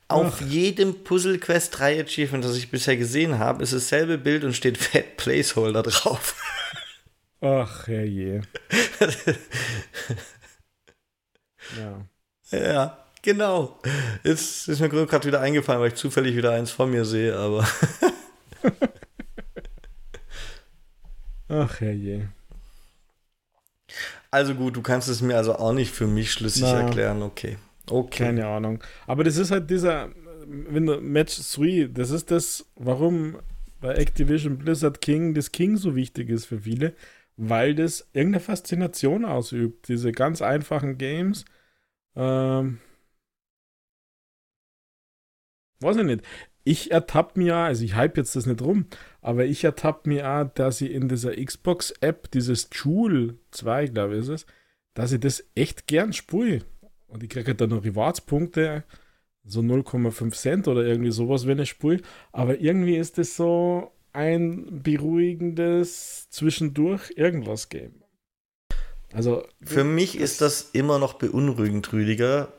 Auf Ach. jedem Puzzle Quest 3 Achievement, das ich bisher gesehen habe, ist dasselbe Bild und steht Fat Placeholder drauf. Ach, herrje. ja. Ja, genau. Jetzt ist mir gerade wieder eingefallen, weil ich zufällig wieder eins von mir sehe, aber. Ach, herrje. Also gut, du kannst es mir also auch nicht für mich schlüssig Na, erklären, okay. Okay. Keine Ahnung. Aber das ist halt dieser, wenn du Match 3, das ist das, warum bei Activision Blizzard King das King so wichtig ist für viele, weil das irgendeine Faszination ausübt. Diese ganz einfachen Games. Ähm, weiß ich nicht. Ich ertappe mir, also ich hype jetzt das nicht rum, aber ich ertappe mir auch, dass ich in dieser Xbox-App, dieses Joule 2, glaube ich, ist es, dass ich das echt gern spule. Und ich kriege dann noch Rewards-Punkte, so 0,5 Cent oder irgendwie sowas, wenn ich spule. Aber irgendwie ist das so, ein beruhigendes zwischendurch irgendwas geben. Also für mich ist das immer noch beunruhigend, Rüdiger,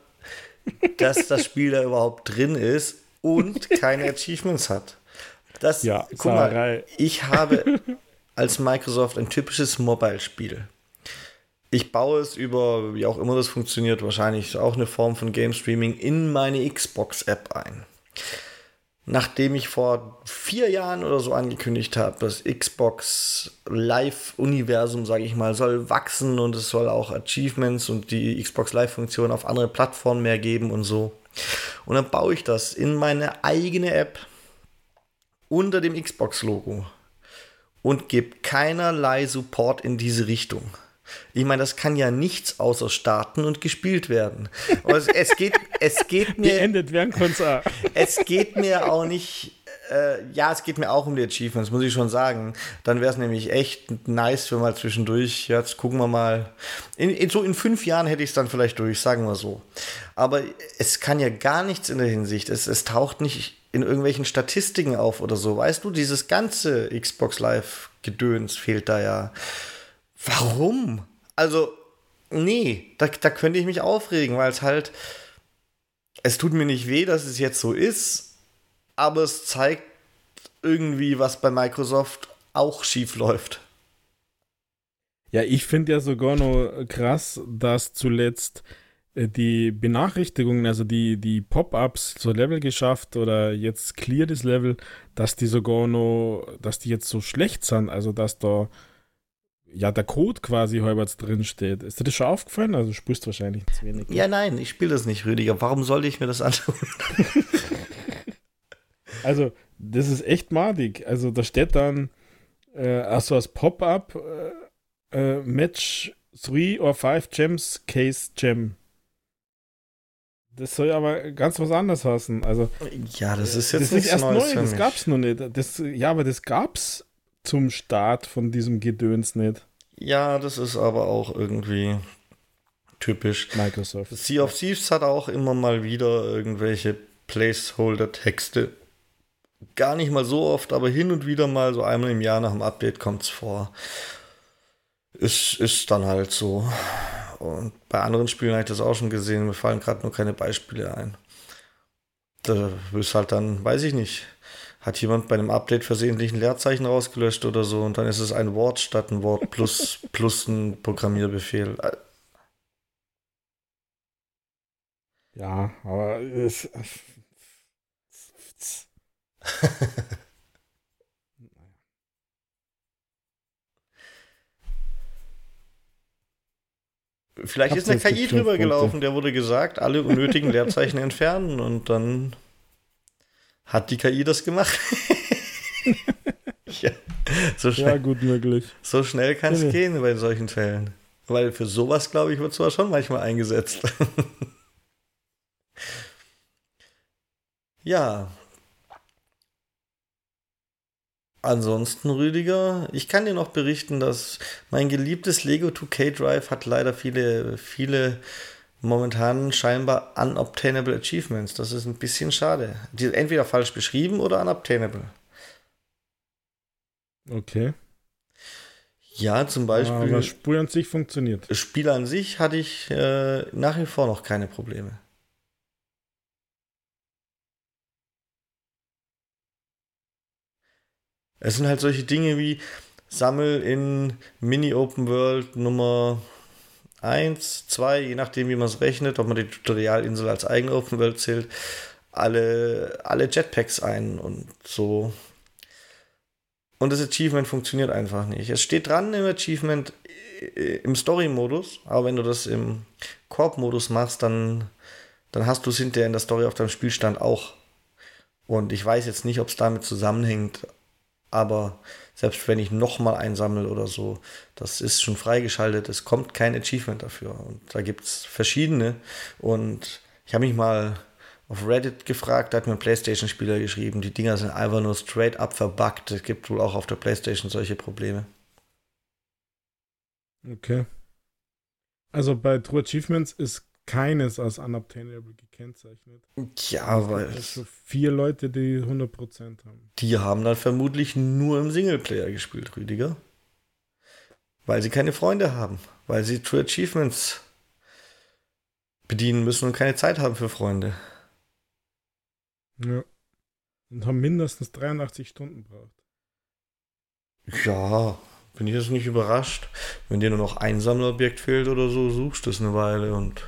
dass das Spiel da überhaupt drin ist und keine Achievements hat. Das, ja, guck mal, ich habe als Microsoft ein typisches Mobile-Spiel. Ich baue es über, wie auch immer das funktioniert, wahrscheinlich auch eine Form von Game Streaming in meine Xbox-App ein nachdem ich vor vier Jahren oder so angekündigt habe, das Xbox Live-Universum, sage ich mal, soll wachsen und es soll auch Achievements und die Xbox Live-Funktion auf andere Plattformen mehr geben und so. Und dann baue ich das in meine eigene App unter dem Xbox-Logo und gebe keinerlei Support in diese Richtung. Ich meine, das kann ja nichts außer starten und gespielt werden. Es, es, geht, es geht mir. endet während Konzert. Es geht mir auch nicht. Äh, ja, es geht mir auch um die Achievements, muss ich schon sagen. Dann wäre es nämlich echt nice, wenn mal zwischendurch, jetzt gucken wir mal. In, in so in fünf Jahren hätte ich es dann vielleicht durch, sagen wir so. Aber es kann ja gar nichts in der Hinsicht. Es, es taucht nicht in irgendwelchen Statistiken auf oder so. Weißt du, dieses ganze Xbox Live-Gedöns fehlt da ja. Warum? Also, nee, da, da könnte ich mich aufregen, weil es halt, es tut mir nicht weh, dass es jetzt so ist, aber es zeigt irgendwie, was bei Microsoft auch schief läuft. Ja, ich finde ja sogar noch krass, dass zuletzt äh, die Benachrichtigungen, also die, die Pop-ups zur Level geschafft oder jetzt clear das Level, dass die sogar noch, dass die jetzt so schlecht sind, also dass da ja, der Code quasi halbwegs drin steht. Ist dir das schon aufgefallen? Also spürst wahrscheinlich zu wenig. Ja, nein, ich spiele das nicht, Rüdiger. Warum sollte ich mir das antun? also, das ist echt madig. Also, da steht dann, äh, also als Pop-up äh, äh, Match three or five gems case gem. Das soll aber ganz was anderes heißen. Also, ja, das ist jetzt das ist erst neu, das gab's noch nicht. Das, ja, aber das gab's zum Start von diesem Gedöns nicht. Ja, das ist aber auch irgendwie typisch. Microsoft. Sea of Thieves hat auch immer mal wieder irgendwelche Placeholder-Texte. Gar nicht mal so oft, aber hin und wieder mal, so einmal im Jahr nach dem Update kommt es vor. Ist, ist dann halt so. Und bei anderen Spielen habe ich das auch schon gesehen. Mir fallen gerade nur keine Beispiele ein. Da ist halt dann, weiß ich nicht, hat jemand bei einem Update versehentlich ein Leerzeichen rausgelöscht oder so und dann ist es ein Wort statt ein Wort plus, plus ein Programmierbefehl. Ja, aber es. Vielleicht ist eine KI drüber gelaufen, der wurde gesagt, alle unnötigen Leerzeichen entfernen und dann hat die KI das gemacht. ja, so schnell, ja, gut möglich. So schnell kann es ja, gehen bei solchen Fällen. Weil für sowas, glaube ich, wird zwar schon manchmal eingesetzt. ja. Ansonsten, Rüdiger, ich kann dir noch berichten, dass mein geliebtes Lego 2K Drive hat leider viele, viele momentan scheinbar unobtainable achievements. Das ist ein bisschen schade. Die sind entweder falsch beschrieben oder unobtainable. Okay. Ja, zum Beispiel. Aber das Spiel an sich funktioniert. Spiel an sich hatte ich äh, nach wie vor noch keine Probleme. Es sind halt solche Dinge wie Sammel in Mini Open World Nummer 1, 2, je nachdem, wie man es rechnet, ob man die Tutorialinsel als eigene zählt, alle, alle Jetpacks ein und so. Und das Achievement funktioniert einfach nicht. Es steht dran im Achievement äh, im Story-Modus, aber wenn du das im Korb-Modus machst, dann, dann hast du es hinterher in der Story auf deinem Spielstand auch. Und ich weiß jetzt nicht, ob es damit zusammenhängt, aber selbst wenn ich nochmal einsammle oder so, das ist schon freigeschaltet, es kommt kein Achievement dafür. Und da gibt es verschiedene. Und ich habe mich mal auf Reddit gefragt, da hat mir ein PlayStation-Spieler geschrieben, die Dinger sind einfach nur straight up verbuggt. Es gibt wohl auch auf der PlayStation solche Probleme. Okay. Also bei True Achievements ist keines als unobtainable gekennzeichnet. Ja, weil. Also vier Leute, die 100% haben. Die haben dann vermutlich nur im Singleplayer gespielt, Rüdiger. Weil sie keine Freunde haben. Weil sie True Achievements bedienen müssen und keine Zeit haben für Freunde. Ja. Und haben mindestens 83 Stunden braucht. Ja, bin ich jetzt nicht überrascht. Wenn dir nur noch ein Sammlerobjekt fehlt oder so, suchst du es eine Weile und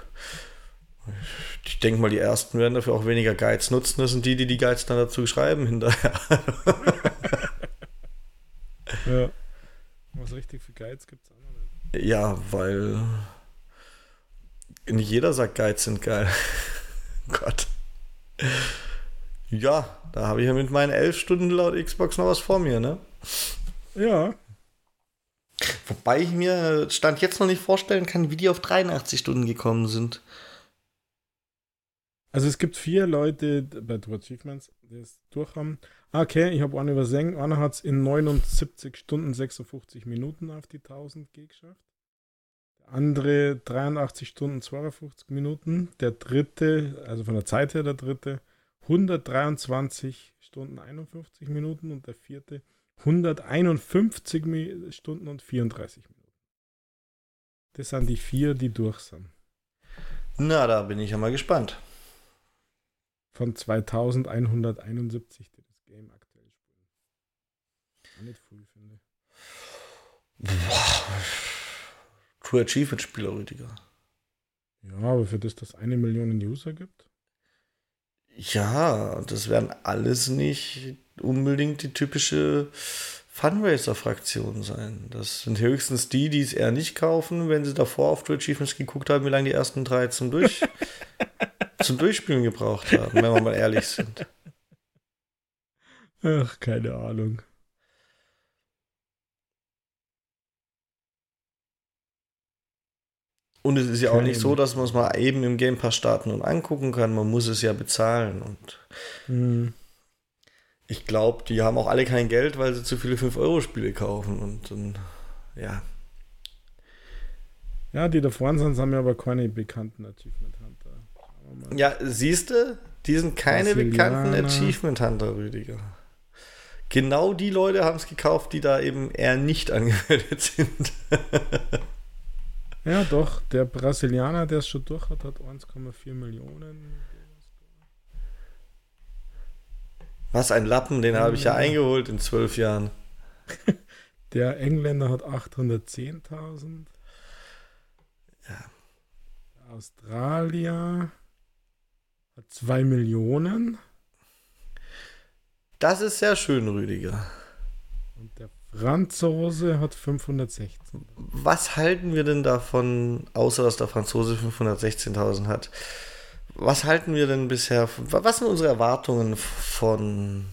ich denke mal, die ersten werden dafür auch weniger Guides nutzen. Das sind die, die die Guides dann dazu schreiben hinterher. ja. Was richtig für Guides gibt es auch noch nicht. Ja, weil nicht jeder sagt, Guides sind geil. Gott. Ja, da habe ich ja mit meinen elf Stunden laut Xbox noch was vor mir, ne? Ja. Wobei ich mir Stand jetzt noch nicht vorstellen kann, wie die auf 83 Stunden gekommen sind. Also es gibt vier Leute bei True Achievements, die es durch haben. Ah, okay, ich habe einen übersehen. Einer hat es in 79 Stunden 56 Minuten auf die 1000 G geschafft. Der andere 83 Stunden 52 Minuten. Der dritte, also von der Zeit her der dritte, 123 Stunden 51 Minuten und der vierte 151 Stunden und 34 Minuten. Das sind die vier, die durch sind. Na, da bin ich ja mal gespannt von 2171, die das Game aktuell spielen. Auch nicht früh, finde Boah. True Achievement Spieler, Rüdiger. Ja, aber für das das eine Million User gibt? Ja, das werden alles nicht unbedingt die typische Fundraiser-Fraktion sein. Das sind höchstens die, die es eher nicht kaufen, wenn sie davor auf True Achievements geguckt haben, wie lange die ersten drei zum Durch zum Durchspielen gebraucht haben, wenn wir mal ehrlich sind. Ach, keine Ahnung. Und es ist ja auch nicht so, dass man es mal eben im Game Pass starten und angucken kann. Man muss es ja bezahlen. Und mhm. ich glaube, die haben auch alle kein Geld, weil sie zu viele 5-Euro-Spiele kaufen. Und, und ja. Ja, die da vorne sind, haben ja aber keine bekannten Achievement Hunter. Ja, siehst du, die sind keine bekannten Achievement Hunter, Rüdiger. Genau die Leute haben es gekauft, die da eben eher nicht angemeldet sind. Ja, doch. Der Brasilianer, der es schon durch hat, hat 1,4 Millionen. Was ein Lappen, den habe ich ja eingeholt in zwölf Jahren. Der Engländer hat 810.000. Ja. Australier hat 2 Millionen. Das ist sehr schön, Rüdiger. Und der Franzose hat 516. Was halten wir denn davon, außer dass der Franzose 516.000 hat? Was halten wir denn bisher? Was sind unsere Erwartungen von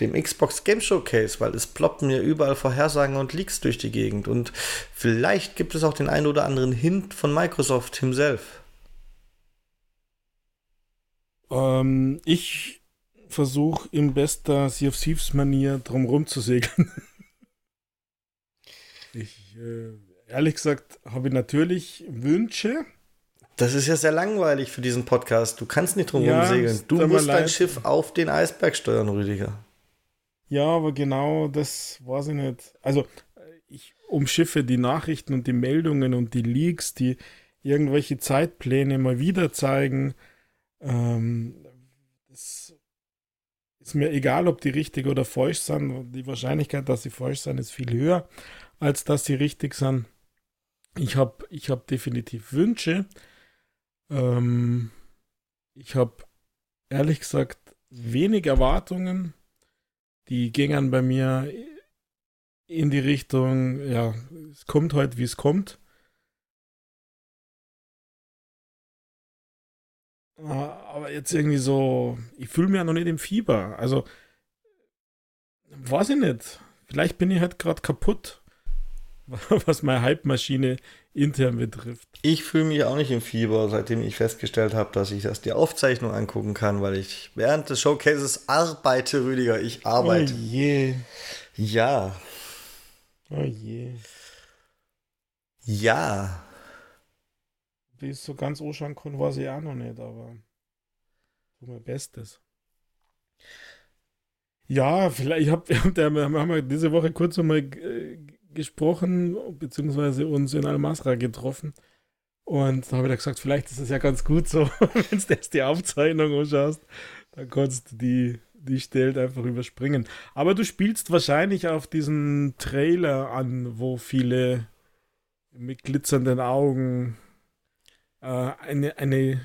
dem Xbox Game Showcase? Weil es ploppen ja überall Vorhersagen und Leaks durch die Gegend. Und vielleicht gibt es auch den einen oder anderen Hint von Microsoft himself. Ähm, ich versuche in bester Sea of Thieves Manier drumherum zu segeln. ich, äh, ehrlich gesagt, habe natürlich Wünsche. Das ist ja sehr langweilig für diesen Podcast. Du kannst nicht drumherum ja, segeln. Du musst dein Schiff auf den Eisberg steuern, Rüdiger. Ja, aber genau das weiß ich nicht. Also, ich umschiffe die Nachrichten und die Meldungen und die Leaks, die irgendwelche Zeitpläne mal wieder zeigen. Ähm, das ist mir egal, ob die richtig oder falsch sind. Die Wahrscheinlichkeit, dass sie falsch sind, ist viel höher, als dass sie richtig sind. Ich habe ich hab definitiv Wünsche. Ähm, ich habe ehrlich gesagt wenig Erwartungen. Die gingen bei mir in die Richtung, ja, es kommt heute, wie es kommt. Aber jetzt irgendwie so, ich fühle mich ja noch nicht im Fieber. Also, weiß ich nicht. Vielleicht bin ich halt gerade kaputt, was meine Hype-Maschine intern betrifft. Ich fühle mich auch nicht im Fieber, seitdem ich festgestellt habe, dass ich das die Aufzeichnung angucken kann, weil ich während des Showcases arbeite, Rüdiger. Ich arbeite. Oh je. Ja. Oh je. Ja. Wie es so ganz anschauen kann, weiß ich auch noch nicht, aber tu mein Bestes. Ja, vielleicht, ich hab, wir haben ja diese Woche kurz einmal äh, gesprochen, beziehungsweise uns in Almasra getroffen. Und da habe ich gesagt, vielleicht ist es ja ganz gut so, wenn du jetzt die Aufzeichnung anschaust, dann kannst du die, die Stelle einfach überspringen. Aber du spielst wahrscheinlich auf diesen Trailer an, wo viele mit glitzernden Augen äh, eine, eine,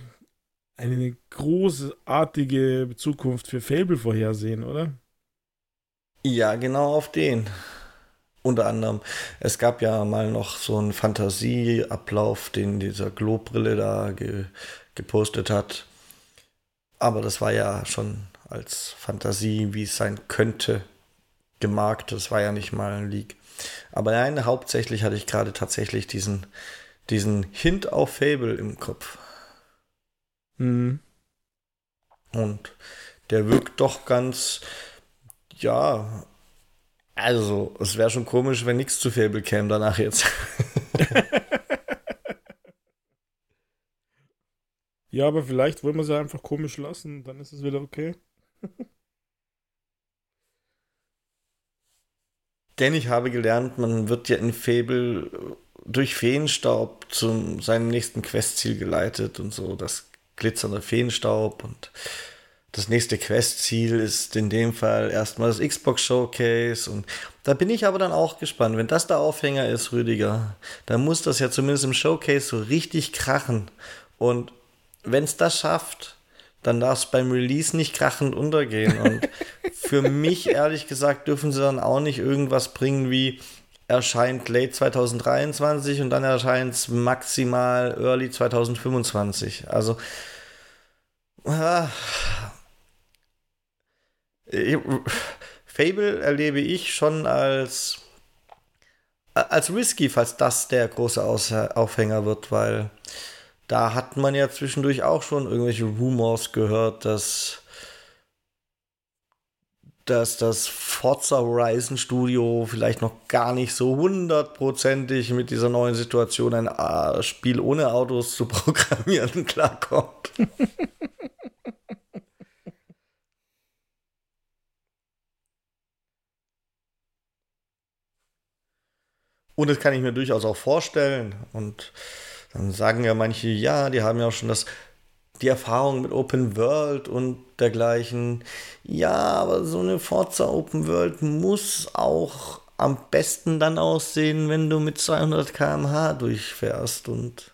eine großartige Zukunft für Fable vorhersehen, oder? Ja, genau auf den. Unter anderem. Es gab ja mal noch so einen Fantasieablauf, den dieser Globrille da ge gepostet hat. Aber das war ja schon als Fantasie, wie es sein könnte, gemarkt. Das war ja nicht mal ein Leak. Aber nein, hauptsächlich hatte ich gerade tatsächlich diesen diesen Hint auf Fable im Kopf. Mhm. Und der wirkt doch ganz, ja, also es wäre schon komisch, wenn nichts zu Fable käme danach jetzt. ja, aber vielleicht wollen wir sie einfach komisch lassen, dann ist es wieder okay. Denn ich habe gelernt, man wird ja in Fable durch Feenstaub zu seinem nächsten Questziel geleitet und so, das glitzernde Feenstaub und das nächste Questziel ist in dem Fall erstmal das Xbox Showcase und da bin ich aber dann auch gespannt. Wenn das der Aufhänger ist, Rüdiger, dann muss das ja zumindest im Showcase so richtig krachen. Und wenn es das schafft, dann darf es beim Release nicht krachend untergehen. Und für mich, ehrlich gesagt, dürfen sie dann auch nicht irgendwas bringen wie, erscheint late 2023 und dann erscheint es maximal early 2025. Also äh, Fable erlebe ich schon als als risky, falls das der große Aufhänger wird, weil da hat man ja zwischendurch auch schon irgendwelche Rumors gehört, dass dass das Forza Horizon Studio vielleicht noch gar nicht so hundertprozentig mit dieser neuen Situation ein äh, Spiel ohne Autos zu programmieren klarkommt. Und das kann ich mir durchaus auch vorstellen. Und dann sagen ja manche, ja, die haben ja auch schon das die Erfahrung mit Open World und dergleichen. Ja, aber so eine Forza Open World muss auch am besten dann aussehen, wenn du mit 200 km/h durchfährst und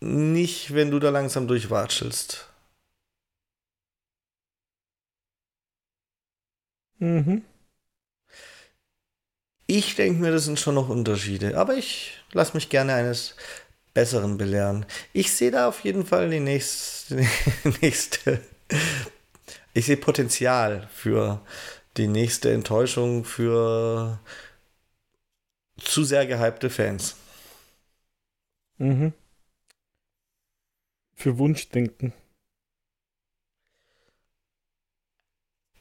nicht, wenn du da langsam durchwatschelst. Mhm. Ich denke mir, das sind schon noch Unterschiede, aber ich lasse mich gerne eines Besseren belehren. Ich sehe da auf jeden Fall die nächste, nächste ich sehe Potenzial für die nächste Enttäuschung für zu sehr gehypte Fans. Mhm. Für Wunschdenken.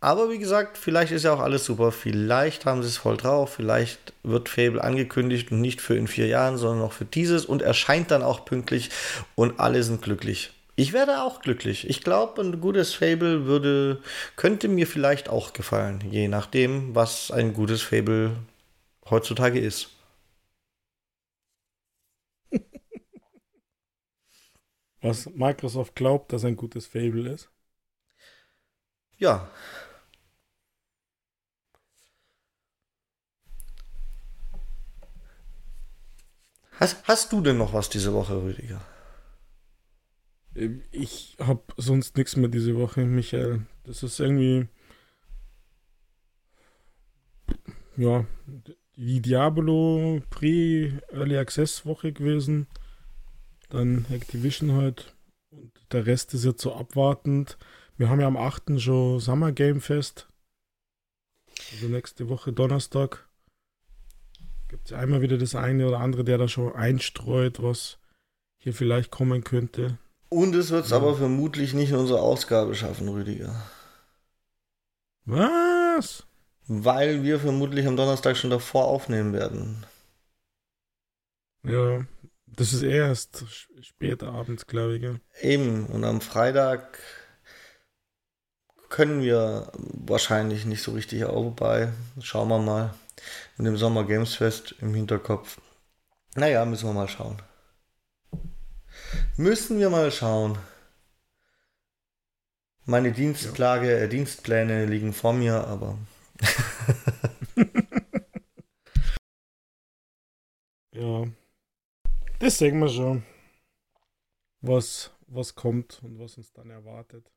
Aber wie gesagt, vielleicht ist ja auch alles super. Vielleicht haben sie es voll drauf. Vielleicht wird Fable angekündigt und nicht für in vier Jahren, sondern noch für dieses und erscheint dann auch pünktlich und alle sind glücklich. Ich werde auch glücklich. Ich glaube, ein gutes Fable würde, könnte mir vielleicht auch gefallen, je nachdem, was ein gutes Fable heutzutage ist. Was Microsoft glaubt, dass ein gutes Fable ist? Ja, Hast, hast du denn noch was diese Woche, Rüdiger? Ähm, ich habe sonst nichts mehr diese Woche, Michael. Das ist irgendwie. Ja, die Diablo Pre-Early Access Woche gewesen. Dann Activision halt. Und der Rest ist jetzt so abwartend. Wir haben ja am 8. schon Summer Game Fest. Also nächste Woche Donnerstag. Gibt es einmal wieder das eine oder andere, der da schon einstreut, was hier vielleicht kommen könnte. Und es wird es ja. aber vermutlich nicht in unsere Ausgabe schaffen, Rüdiger. Was? Weil wir vermutlich am Donnerstag schon davor aufnehmen werden. Ja, das ist erst später abends, glaube ich. Ja. Eben, und am Freitag können wir wahrscheinlich nicht so richtig auf, wobei, schauen wir mal mit dem Sommer Games Fest im Hinterkopf. Naja, müssen wir mal schauen. Müssen wir mal schauen. Meine Dienstplage, äh, Dienstpläne liegen vor mir, aber. ja. Das sehen wir schon. Was, was kommt und was uns dann erwartet.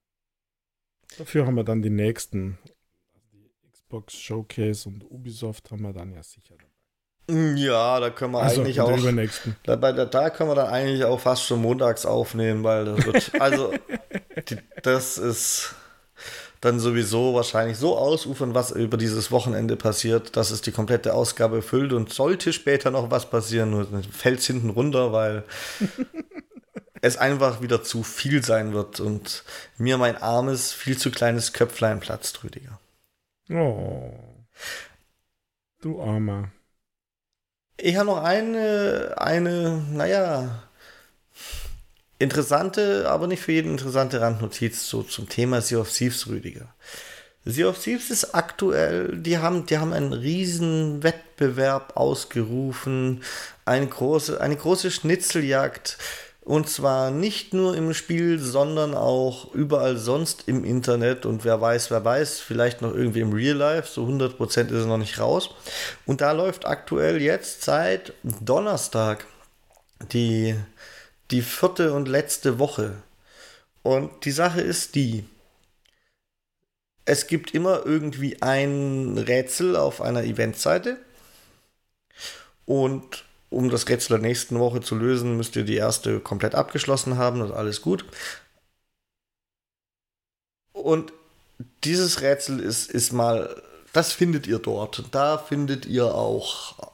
Dafür haben wir dann die nächsten Xbox Showcase und Ubisoft haben wir dann ja sicher dabei. Ja, da können wir also, eigentlich auch. Da, der, da können wir dann eigentlich auch fast schon montags aufnehmen, weil das wird. also, die, das ist dann sowieso wahrscheinlich so ausufern, was über dieses Wochenende passiert, dass es die komplette Ausgabe füllt und sollte später noch was passieren, nur fällt es hinten runter, weil es einfach wieder zu viel sein wird und mir mein armes, viel zu kleines Köpflein platzt, Rüdiger. Oh. Du Armer. Ich habe noch eine, eine, naja, interessante, aber nicht für jeden interessante Randnotiz so zum Thema Sea of Thieves, Rüdiger. Sea of Thieves ist aktuell, die haben, die haben einen riesen Wettbewerb ausgerufen, eine große, eine große Schnitzeljagd und zwar nicht nur im Spiel, sondern auch überall sonst im Internet. Und wer weiß, wer weiß, vielleicht noch irgendwie im Real Life. So 100% ist es noch nicht raus. Und da läuft aktuell jetzt seit Donnerstag die, die vierte und letzte Woche. Und die Sache ist die, es gibt immer irgendwie ein Rätsel auf einer Eventseite. Und um das Rätsel der nächsten Woche zu lösen, müsst ihr die erste komplett abgeschlossen haben und alles gut. Und dieses Rätsel ist, ist mal das findet ihr dort. Da findet ihr auch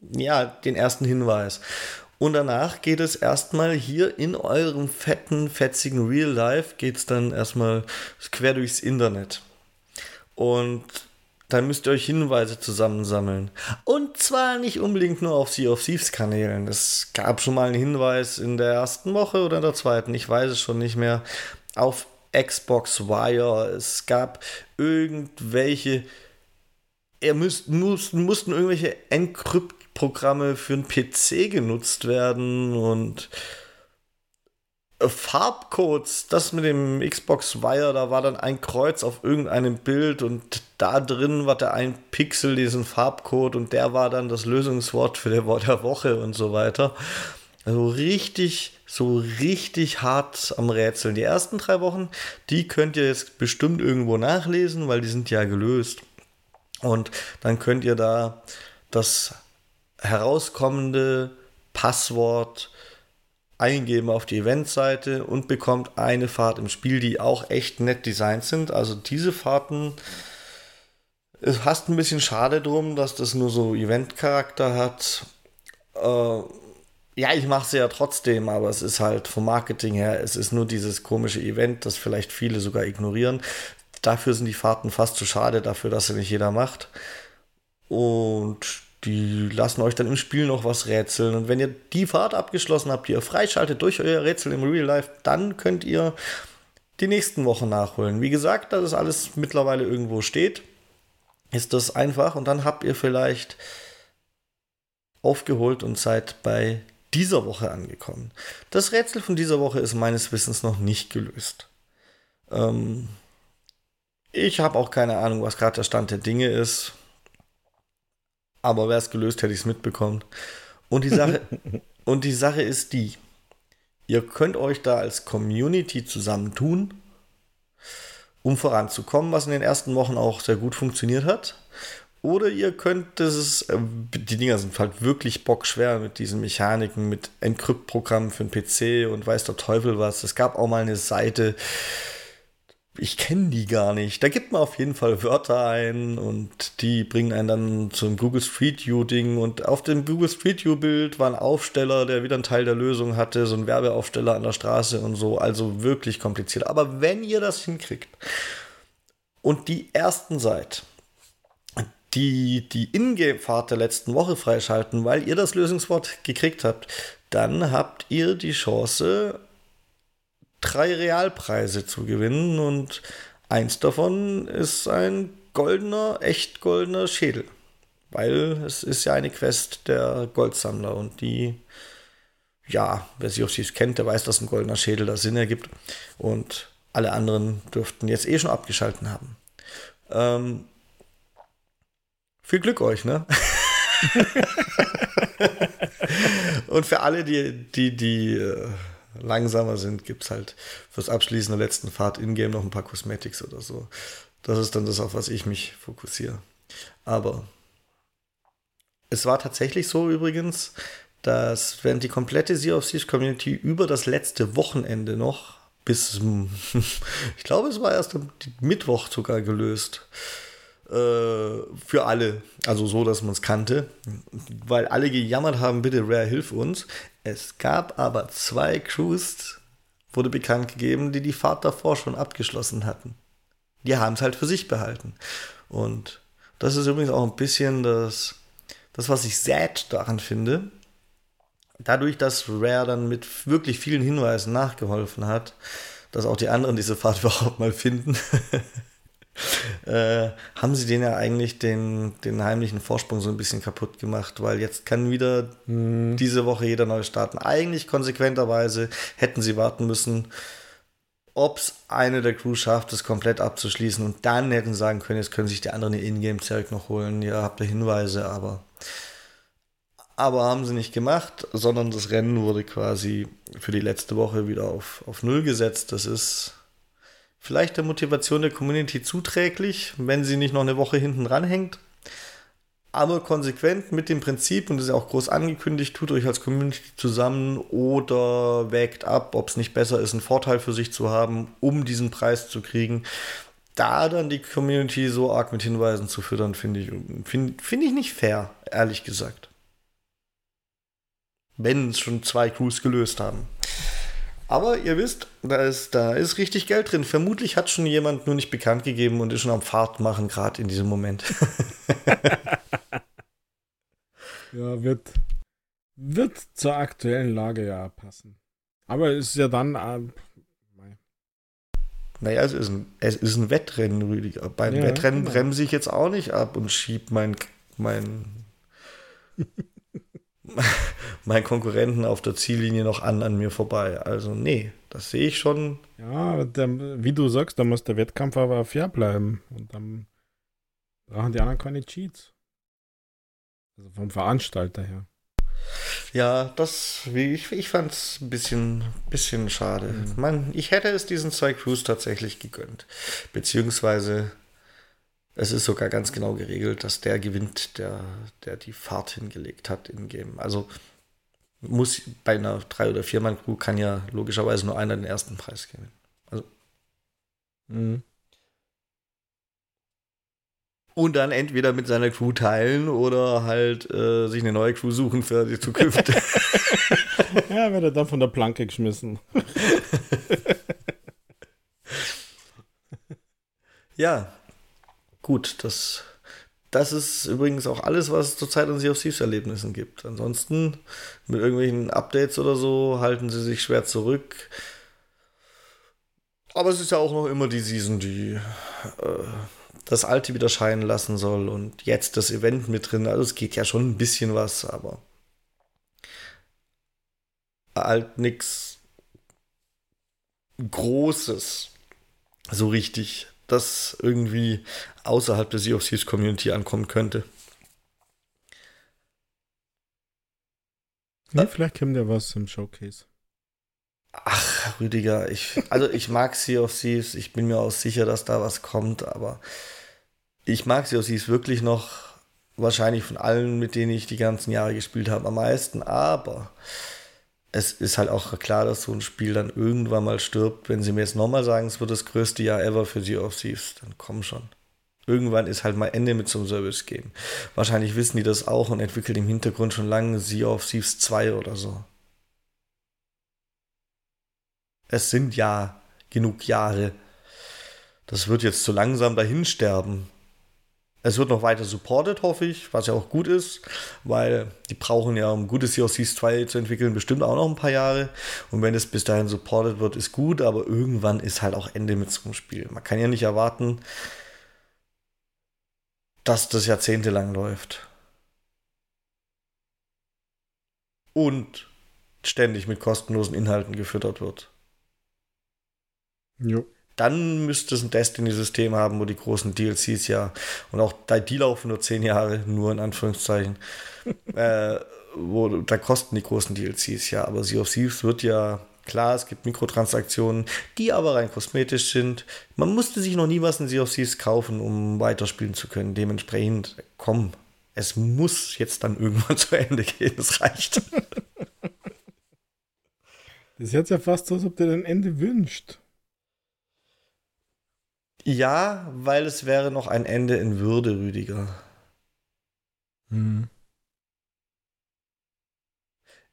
ja, den ersten Hinweis. Und danach geht es erstmal hier in eurem fetten, fetzigen Real Life, geht es dann erstmal quer durchs Internet. Und dann müsst ihr euch Hinweise zusammensammeln. Und zwar nicht unbedingt nur auf Sea of Thieves Kanälen. Es gab schon mal einen Hinweis in der ersten Woche oder in der zweiten, ich weiß es schon nicht mehr, auf Xbox Wire. Es gab irgendwelche, er müsst, mussten, mussten irgendwelche Encrypt-Programme für einen PC genutzt werden und Farbcodes, das mit dem Xbox Wire, da war dann ein Kreuz auf irgendeinem Bild und da drin war der ein Pixel, diesen Farbcode und der war dann das Lösungswort für der Woche und so weiter. Also richtig, so richtig hart am Rätseln. Die ersten drei Wochen, die könnt ihr jetzt bestimmt irgendwo nachlesen, weil die sind ja gelöst. Und dann könnt ihr da das herauskommende Passwort eingeben auf die Eventseite und bekommt eine Fahrt im Spiel, die auch echt nett designt sind. Also diese Fahrten ist fast ein bisschen schade drum, dass das nur so Event-Charakter hat. Äh, ja, ich mache sie ja trotzdem, aber es ist halt vom Marketing her, es ist nur dieses komische Event, das vielleicht viele sogar ignorieren. Dafür sind die Fahrten fast zu schade, dafür, dass sie nicht jeder macht. Und die lassen euch dann im Spiel noch was rätseln. Und wenn ihr die Fahrt abgeschlossen habt, die ihr freischaltet durch euer Rätsel im Real Life, dann könnt ihr die nächsten Wochen nachholen. Wie gesagt, da das alles mittlerweile irgendwo steht, ist das einfach. Und dann habt ihr vielleicht aufgeholt und seid bei dieser Woche angekommen. Das Rätsel von dieser Woche ist meines Wissens noch nicht gelöst. Ähm, ich habe auch keine Ahnung, was gerade der Stand der Dinge ist. Aber wäre es gelöst, hätte ich es mitbekommen. Und die Sache, und die Sache ist die, ihr könnt euch da als Community zusammentun, um voranzukommen, was in den ersten Wochen auch sehr gut funktioniert hat. Oder ihr könnt, das die Dinger sind halt wirklich bockschwer mit diesen Mechaniken, mit Encrypt-Programmen für den PC und weiß der Teufel was. Es gab auch mal eine Seite, ich kenne die gar nicht. Da gibt man auf jeden Fall Wörter ein und die bringen einen dann zum Google Street View Ding und auf dem Google Street View Bild war ein Aufsteller, der wieder einen Teil der Lösung hatte, so ein Werbeaufsteller an der Straße und so, also wirklich kompliziert. Aber wenn ihr das hinkriegt und die ersten seid, die die Ingame-Fahrt der letzten Woche freischalten, weil ihr das Lösungswort gekriegt habt, dann habt ihr die Chance, drei Realpreise zu gewinnen und eins davon ist ein goldener, echt goldener Schädel. Weil es ist ja eine Quest der Goldsammler und die, ja, wer sich auf sie kennt, der weiß, dass ein goldener Schädel da Sinn ergibt. Und alle anderen dürften jetzt eh schon abgeschalten haben. Ähm, viel Glück euch, ne? und für alle, die, die, die äh, langsamer sind, gibt es halt fürs Abschließen der letzten Fahrt in-game noch ein paar Cosmetics oder so. Das ist dann das, auf was ich mich fokussiere. Aber es war tatsächlich so übrigens, dass während die komplette Sea of Thieves Community über das letzte Wochenende noch bis, ich glaube, es war erst am Mittwoch sogar gelöst, für alle. Also so, dass man es kannte. Weil alle gejammert haben, bitte Rare, hilf uns. Es gab aber zwei Crews, wurde bekannt gegeben, die die Fahrt davor schon abgeschlossen hatten. Die haben es halt für sich behalten. Und das ist übrigens auch ein bisschen das, das was ich sad daran finde. Dadurch, dass Rare dann mit wirklich vielen Hinweisen nachgeholfen hat, dass auch die anderen diese Fahrt überhaupt mal finden, äh, haben sie den ja eigentlich den, den heimlichen Vorsprung so ein bisschen kaputt gemacht, weil jetzt kann wieder mhm. diese Woche jeder neu starten. Eigentlich konsequenterweise hätten sie warten müssen, ob es eine der Crew schafft, es komplett abzuschließen und dann hätten sie sagen können, jetzt können sich die anderen ihr Ingame-Zeug noch holen. Ihr habt ja Hinweise, aber aber haben sie nicht gemacht, sondern das Rennen wurde quasi für die letzte Woche wieder auf, auf Null gesetzt. Das ist vielleicht der Motivation der Community zuträglich, wenn sie nicht noch eine Woche hinten ranhängt. Aber konsequent mit dem Prinzip, und das ist ja auch groß angekündigt, tut euch als Community zusammen oder wägt ab, ob es nicht besser ist, einen Vorteil für sich zu haben, um diesen Preis zu kriegen. da dann die Community so arg mit Hinweisen zu füttern, finde ich, find, find ich nicht fair, ehrlich gesagt. Wenn es schon zwei Crews gelöst haben. Aber ihr wisst, da ist, da ist richtig Geld drin. Vermutlich hat schon jemand nur nicht bekannt gegeben und ist schon am Fahrt machen, gerade in diesem Moment. ja, wird, wird zur aktuellen Lage ja passen. Aber es ist ja dann. Äh, naja, es ist, ein, es ist ein Wettrennen, Rüdiger. Beim ja, Wettrennen genau. bremse ich jetzt auch nicht ab und schiebe mein, mein, mein Konkurrenten auf der Ziellinie noch an an mir vorbei. Also, nee, das sehe ich schon. Ja, der, wie du sagst, da muss der Wettkampf aber fair bleiben. Und dann brauchen die anderen keine Cheats. Also vom Veranstalter her. Ja, das, ich, ich fand es ein bisschen, bisschen schade. Mhm. Man, ich hätte es diesen zwei Crews tatsächlich gegönnt. Beziehungsweise es ist sogar ganz genau geregelt, dass der gewinnt, der, der die Fahrt hingelegt hat im Game. Also muss bei einer drei oder vier Mann Crew kann ja logischerweise nur einer den ersten Preis gewinnen. Also mhm und dann entweder mit seiner Crew teilen oder halt äh, sich eine neue Crew suchen für die Zukunft. ja, wird er dann von der Planke geschmissen. ja, gut, das, das ist übrigens auch alles, was es zurzeit an Sea of Thieves gibt. Ansonsten mit irgendwelchen Updates oder so halten sie sich schwer zurück. Aber es ist ja auch noch immer die Season, die äh, das Alte wieder scheinen lassen soll und jetzt das Event mit drin. Also es geht ja schon ein bisschen was, aber halt nichts Großes, so richtig, das irgendwie außerhalb der Sea of Thieves Community ankommen könnte. Ja, vielleicht kommt ja was im Showcase. Ach, Rüdiger, ich, also ich mag Sea of Thieves, ich bin mir auch sicher, dass da was kommt, aber ich mag auch, sie ist wirklich noch wahrscheinlich von allen, mit denen ich die ganzen Jahre gespielt habe, am meisten. Aber es ist halt auch klar, dass so ein Spiel dann irgendwann mal stirbt. Wenn sie mir jetzt nochmal sagen, es wird das größte Jahr ever für Sea of Thieves, dann komm schon. Irgendwann ist halt mal Ende mit so einem Service-Game. Wahrscheinlich wissen die das auch und entwickeln im Hintergrund schon lange Sea of Thieves 2 oder so. Es sind ja genug Jahre. Das wird jetzt zu langsam dahin sterben. Es wird noch weiter supported, hoffe ich, was ja auch gut ist, weil die brauchen ja, um gutes COCs 2 zu entwickeln, bestimmt auch noch ein paar Jahre. Und wenn es bis dahin supported wird, ist gut, aber irgendwann ist halt auch Ende mit so einem Spiel. Man kann ja nicht erwarten, dass das jahrzehntelang läuft. Und ständig mit kostenlosen Inhalten gefüttert wird. Jo dann müsste es ein Destiny-System haben, wo die großen DLCs ja und auch die laufen nur zehn Jahre, nur in Anführungszeichen. äh, wo, da kosten die großen DLCs ja, aber Sea of Thieves wird ja klar, es gibt Mikrotransaktionen, die aber rein kosmetisch sind. Man musste sich noch nie was in Sea of Thieves kaufen, um weiterspielen zu können. Dementsprechend, komm, es muss jetzt dann irgendwann zu Ende gehen. Es reicht. Das ist jetzt ja fast so, als ob der ein Ende wünscht. Ja, weil es wäre noch ein Ende in Würde, Rüdiger. Hm.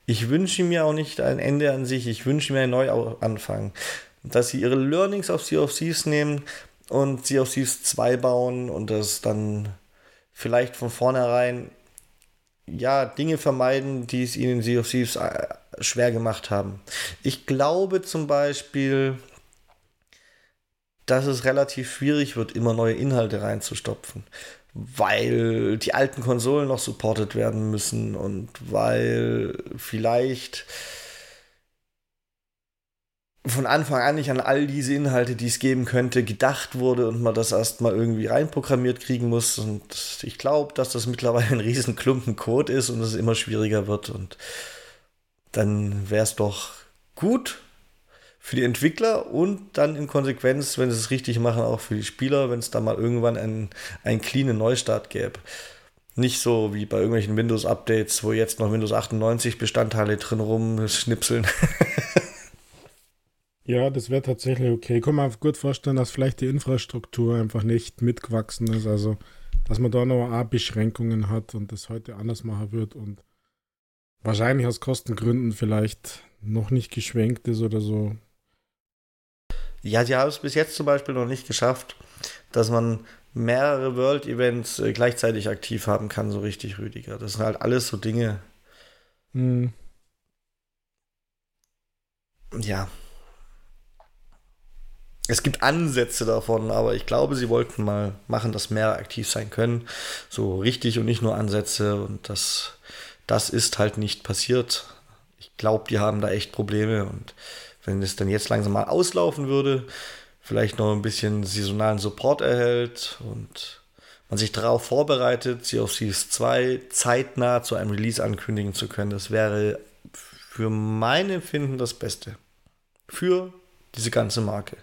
Ich wünsche mir auch nicht ein Ende an sich, ich wünsche mir einen Neuanfang. Dass sie ihre Learnings auf Sea of Thieves nehmen und Sea of Thieves 2 bauen und das dann vielleicht von vornherein ja, Dinge vermeiden, die es ihnen in Sea of Thieves äh, schwer gemacht haben. Ich glaube zum Beispiel, dass es relativ schwierig wird, immer neue Inhalte reinzustopfen, weil die alten Konsolen noch supported werden müssen und weil vielleicht von Anfang an nicht an all diese Inhalte, die es geben könnte, gedacht wurde und man das erstmal irgendwie reinprogrammiert kriegen muss. Und ich glaube, dass das mittlerweile ein riesen Klumpen Code ist und es immer schwieriger wird. Und dann wäre es doch gut, für die Entwickler und dann in Konsequenz, wenn sie es richtig machen, auch für die Spieler, wenn es da mal irgendwann einen, einen cleanen Neustart gäbe. Nicht so wie bei irgendwelchen Windows-Updates, wo jetzt noch Windows 98 Bestandteile drin rumschnipseln. Ja, das wäre tatsächlich okay. Ich kann mir gut vorstellen, dass vielleicht die Infrastruktur einfach nicht mitgewachsen ist. Also, dass man da noch auch Beschränkungen hat und das heute anders machen wird und wahrscheinlich aus Kostengründen vielleicht noch nicht geschwenkt ist oder so. Ja, sie haben es bis jetzt zum Beispiel noch nicht geschafft, dass man mehrere World Events äh, gleichzeitig aktiv haben kann, so richtig, Rüdiger. Das sind halt alles so Dinge. Hm. Ja, es gibt Ansätze davon, aber ich glaube, sie wollten mal machen, dass mehr aktiv sein können. So richtig und nicht nur Ansätze. Und das, das ist halt nicht passiert. Ich glaube, die haben da echt Probleme. Und wenn es dann jetzt langsam mal auslaufen würde, vielleicht noch ein bisschen saisonalen Support erhält und man sich darauf vorbereitet, sie auf Series 2 zeitnah zu einem Release ankündigen zu können, das wäre für mein Empfinden das Beste. Für diese ganze Marke.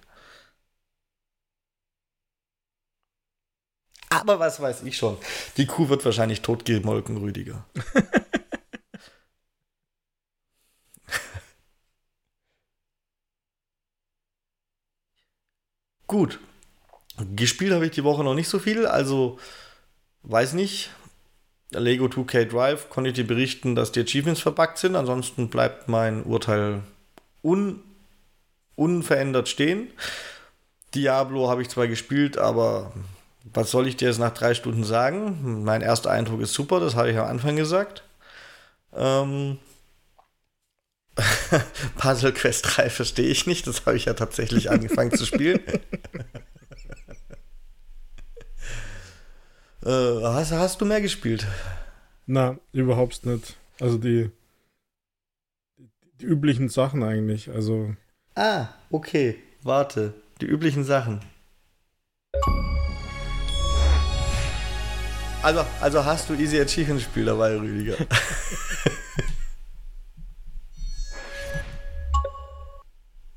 Aber was weiß ich schon. Die Kuh wird wahrscheinlich totgemolken, Rüdiger. Gut. Gespielt habe ich die Woche noch nicht so viel, also weiß nicht. Lego 2K Drive konnte ich dir berichten, dass die Achievements verbuggt sind. Ansonsten bleibt mein Urteil un unverändert stehen. Diablo habe ich zwar gespielt, aber was soll ich dir jetzt nach drei Stunden sagen? Mein erster Eindruck ist super, das habe ich am Anfang gesagt. Ähm, Puzzle Quest 3 verstehe ich nicht, das habe ich ja tatsächlich angefangen zu spielen. äh, hast, hast du mehr gespielt? Na, überhaupt nicht. Also die, die üblichen Sachen eigentlich. Also. Ah, okay. Warte. Die üblichen Sachen. Also, also hast du Easy Achievement Spiel dabei, Rüdiger.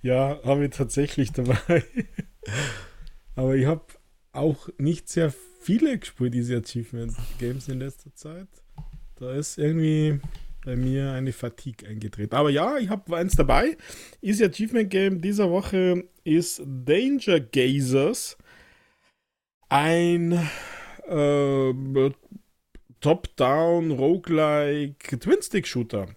ja, habe ich tatsächlich dabei. Aber ich habe auch nicht sehr viele gespielt, Easy Achievement Games in letzter Zeit. Da ist irgendwie bei mir eine Fatigue eingetreten. Aber ja, ich habe eins dabei. Easy Achievement Game dieser Woche ist Danger Gazers. Ein äh, Top-Down, Roguelike, Twin-Stick-Shooter.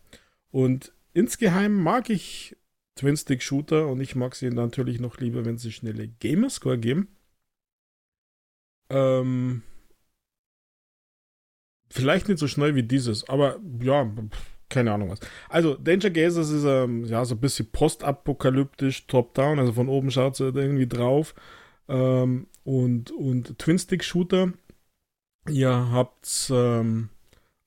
Und insgeheim mag ich Twin-Stick-Shooter und ich mag sie natürlich noch lieber, wenn sie schnelle Gamerscore geben. Ähm, vielleicht nicht so schnell wie dieses, aber ja, keine Ahnung was. Also, Danger Gazers ist ähm, ja so ein bisschen postapokalyptisch, top-down, also von oben schaut sie irgendwie drauf. Ähm, und, und Twin-Stick-Shooter Ihr habt ähm,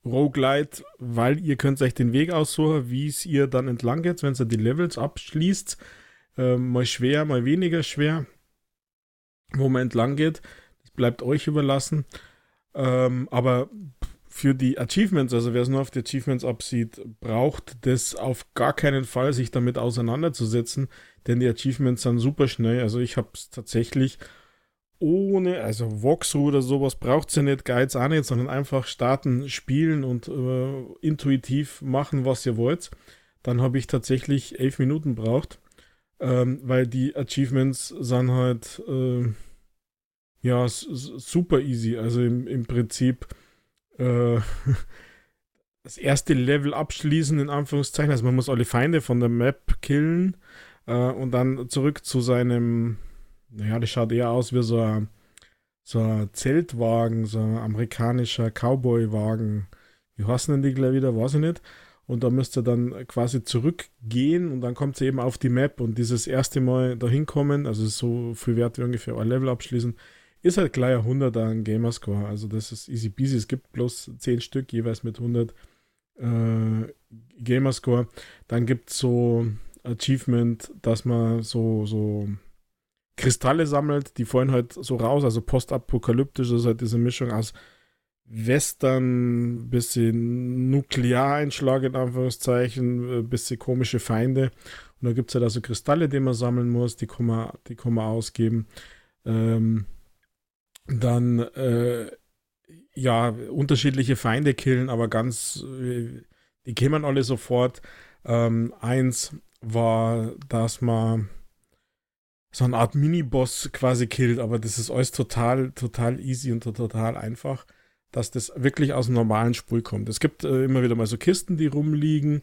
Roguelite, weil ihr könnt euch den Weg aussuchen, wie es ihr dann entlang geht, wenn ihr die Levels abschließt. Ähm, mal schwer, mal weniger schwer, wo man entlang geht. Das bleibt euch überlassen. Ähm, aber für die Achievements, also wer es nur auf die Achievements absieht, braucht das auf gar keinen Fall, sich damit auseinanderzusetzen, denn die Achievements sind super schnell. Also ich habe es tatsächlich ohne, also Voxru oder sowas braucht es ja nicht, Guides auch nicht, sondern einfach starten, spielen und äh, intuitiv machen, was ihr wollt. Dann habe ich tatsächlich elf Minuten braucht, ähm, weil die Achievements sind halt äh, ja super easy. Also im, im Prinzip äh, das erste Level abschließen, in Anführungszeichen. Also man muss alle Feinde von der Map killen äh, und dann zurück zu seinem naja, das schaut eher aus wie so ein, so ein Zeltwagen, so ein amerikanischer Cowboy-Wagen. Wie heißen denn die gleich wieder? Weiß ich nicht. Und da müsst ihr dann quasi zurückgehen und dann kommt sie eben auf die Map und dieses erste Mal da hinkommen, also so viel Wert wie ungefähr ein Level abschließen, ist halt gleich ein 100 an Gamerscore. Also das ist easy peasy. Es gibt bloß 10 Stück, jeweils mit 100 äh, Gamerscore. Dann gibt es so Achievement, dass man so, so Kristalle sammelt, die fallen halt so raus, also postapokalyptisch ist halt diese Mischung aus Western, bisschen Nukleareinschlag in Anführungszeichen, äh, bisschen komische Feinde. Und da gibt es halt also Kristalle, die man sammeln muss, die kann man, die kann man ausgeben. Ähm, dann, äh, ja, unterschiedliche Feinde killen, aber ganz, äh, die kämen alle sofort. Ähm, eins war, dass man so eine Art Mini-Boss quasi killt, aber das ist alles total, total easy und total einfach, dass das wirklich aus dem normalen Spiel kommt. Es gibt äh, immer wieder mal so Kisten, die rumliegen,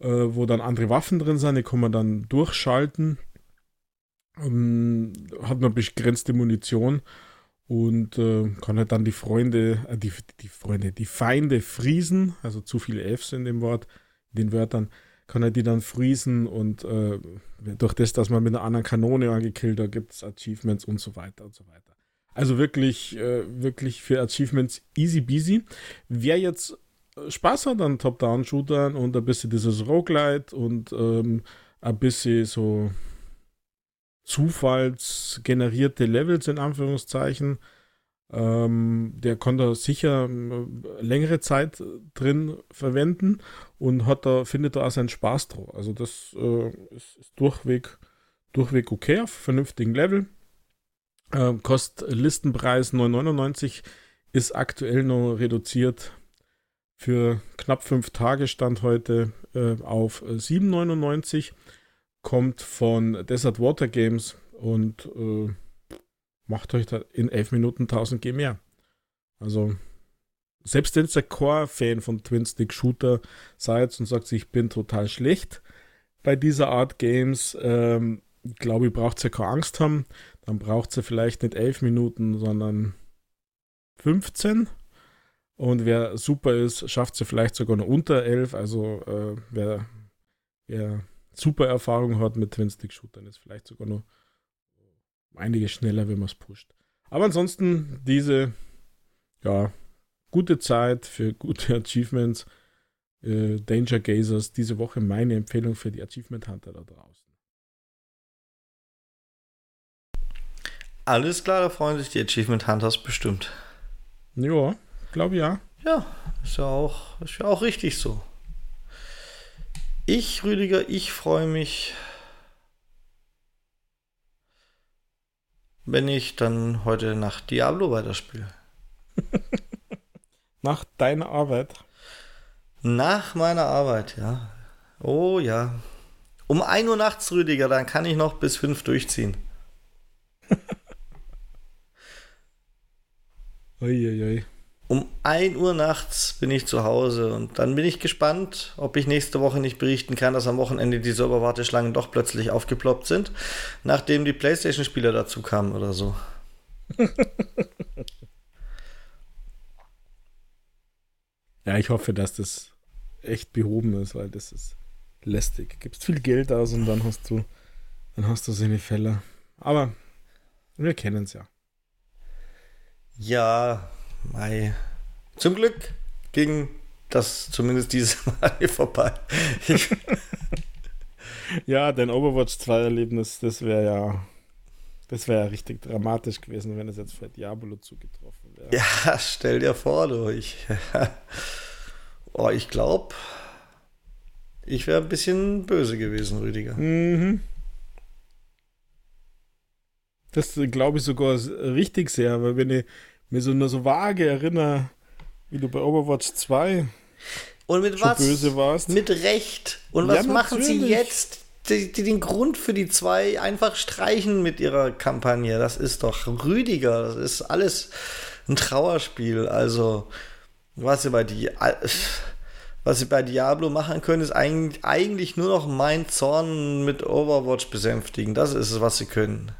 äh, wo dann andere Waffen drin sind, die kann man dann durchschalten. Ähm, hat man begrenzte Munition und äh, kann halt dann die Freunde, äh, die, die Freunde, die Feinde friesen, also zu viele Fs in dem Wort, in den Wörtern, kann er die dann friesen und äh, durch das, dass man mit einer anderen Kanone angekillt hat, gibt es Achievements und so weiter und so weiter. Also wirklich, äh, wirklich für Achievements easy peasy. Wer jetzt Spaß hat an Top-Down-Shootern und ein bisschen dieses Roguelite und ähm, ein bisschen so zufallsgenerierte Levels in Anführungszeichen, ähm, der konnte sicher äh, längere Zeit drin verwenden und hat da, findet da auch seinen Spaß drauf. Also das äh, ist, ist, durchweg, durchweg okay auf vernünftigen Level. Ähm, kostet Listenpreis 9,99, ist aktuell noch reduziert für knapp fünf Tage Stand heute äh, auf 7,99. Kommt von Desert Water Games und äh, macht euch da in elf Minuten 1000 G mehr. Also, selbst wenn ihr Core-Fan von Twin-Stick-Shooter seid und sagt, ich bin total schlecht bei dieser Art Games, ähm, glaube ich, braucht ihr keine Angst haben. Dann braucht ihr vielleicht nicht elf Minuten, sondern 15. Und wer super ist, schafft sie vielleicht sogar noch unter elf. Also äh, wer, wer super Erfahrung hat mit Twin-Stick-Shootern, ist vielleicht sogar noch einiges schneller, wenn man es pusht. Aber ansonsten diese, ja, gute Zeit für gute Achievements. Äh, Danger Gazers, diese Woche meine Empfehlung für die Achievement Hunter da draußen. Alles klar, da freuen sich die Achievement Hunters bestimmt. Ja, glaube ja. Ja, ist ja auch, ist ja auch richtig so. Ich, Rüdiger, ich freue mich wenn ich dann heute nach Diablo weiterspiele. nach deiner Arbeit? Nach meiner Arbeit, ja. Oh ja. Um 1 Uhr nachts, Rüdiger, dann kann ich noch bis 5 durchziehen. Uiuiui. ui. Um 1 Uhr nachts bin ich zu Hause und dann bin ich gespannt, ob ich nächste Woche nicht berichten kann, dass am Wochenende die Serverwarteschlangen doch plötzlich aufgeploppt sind, nachdem die PlayStation-Spieler dazu kamen oder so. ja, ich hoffe, dass das echt behoben ist, weil das ist lästig. Gibst viel Geld aus und dann hast du, dann hast du so eine Fälle. Aber wir kennen es ja. Ja, Mai. Zum Glück ging das zumindest dieses Mal vorbei. ja, dein Overwatch 2 Erlebnis, das wäre ja das wäre ja richtig dramatisch gewesen, wenn es jetzt für Diablo zugetroffen wäre. Ja, stell dir vor, du. Ich, oh, ich glaube, ich wäre ein bisschen böse gewesen, Rüdiger. Mhm. Das glaube ich sogar richtig sehr, weil wenn ich mir so nur so vage erinnere, wie du bei Overwatch 2 und mit was? böse warst. Mit Recht. Und was ja, machen sie jetzt? Die, die, den Grund für die zwei einfach streichen mit ihrer Kampagne. Das ist doch Rüdiger. Das ist alles ein Trauerspiel. Also, was sie bei die. Was sie bei Diablo machen können, ist eigentlich, eigentlich nur noch mein Zorn mit Overwatch besänftigen. Das ist es, was sie können.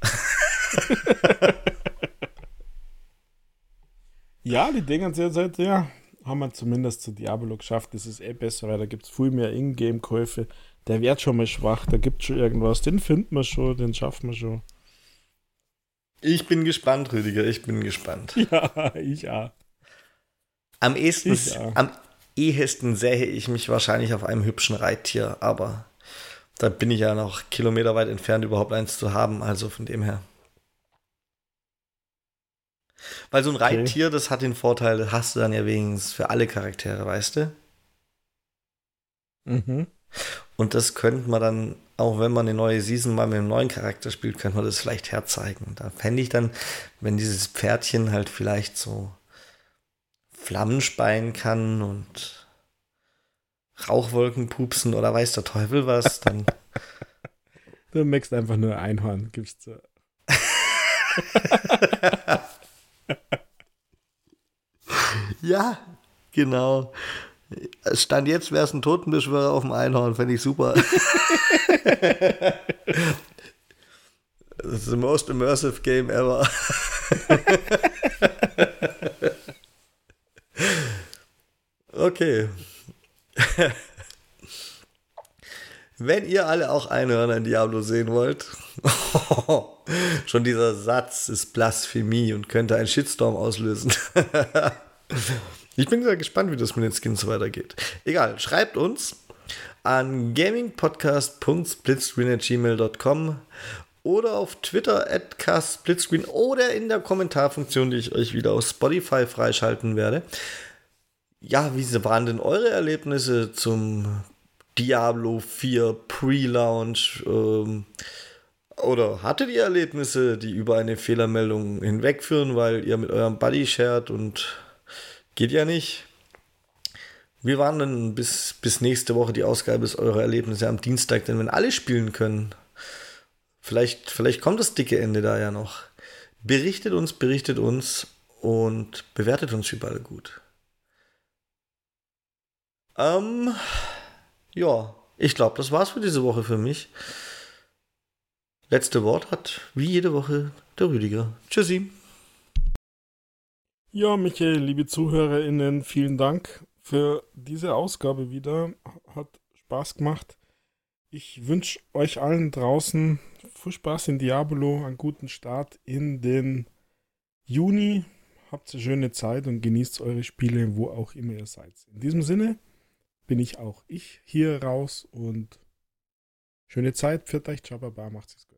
Ja, die Dinger sind ja, haben wir zumindest zu Diablo geschafft. Das ist eh besser, weil da gibt es viel mehr Ingame-Käufe. Der wird schon mal schwach, da gibt es schon irgendwas. Den finden wir schon, den schaffen wir schon. Ich bin gespannt, Rüdiger, ich bin gespannt. Ja, ich auch. Am ehesten, ich auch. am ehesten sähe ich mich wahrscheinlich auf einem hübschen Reittier, aber da bin ich ja noch kilometerweit entfernt, überhaupt eins zu haben, also von dem her. Weil so ein okay. Reittier, das hat den Vorteil, das hast du dann ja wenigstens für alle Charaktere, weißt du? Mhm. Und das könnte man dann, auch wenn man eine neue Season mal mit einem neuen Charakter spielt, könnte man das vielleicht herzeigen. Da fände ich dann, wenn dieses Pferdchen halt vielleicht so Flammen speien kann und Rauchwolken pupsen oder weiß der Teufel was, dann Du merkst einfach nur Einhorn, gibst du. ja, genau. Stand jetzt wäre es ein Totenbeschwörer auf dem Einhorn, fände ich super. The most immersive game ever. okay. Wenn ihr alle auch Einhörner in Diablo sehen wollt, schon dieser Satz ist Blasphemie und könnte einen Shitstorm auslösen. ich bin sehr gespannt, wie das mit den Skins weitergeht. Egal, schreibt uns an gamingpodcast.splitscreen.gmail.com oder auf Twitter at Splitscreen oder in der Kommentarfunktion, die ich euch wieder auf Spotify freischalten werde. Ja, wie waren denn eure Erlebnisse zum Diablo 4 Pre-Launch? Ähm, oder hattet ihr Erlebnisse, die über eine Fehlermeldung hinwegführen, weil ihr mit eurem Buddy shared und geht ja nicht? Wie waren denn bis, bis nächste Woche die Ausgabe eurer Erlebnisse am Dienstag, denn wenn alle spielen können? Vielleicht, vielleicht kommt das dicke Ende da ja noch. Berichtet uns, berichtet uns und bewertet uns überall gut. Ähm, ja, ich glaube, das war's für diese Woche für mich. Letzte Wort hat wie jede Woche der Rüdiger. Tschüssi. Ja, Michael, liebe ZuhörerInnen, vielen Dank für diese Ausgabe wieder. Hat Spaß gemacht. Ich wünsche euch allen draußen viel Spaß in Diablo, einen guten Start in den Juni. Habt eine schöne Zeit und genießt eure Spiele, wo auch immer ihr seid. In diesem Sinne bin ich auch ich hier raus und schöne Zeit. Pfiat euch, ciao, baba, macht's gut.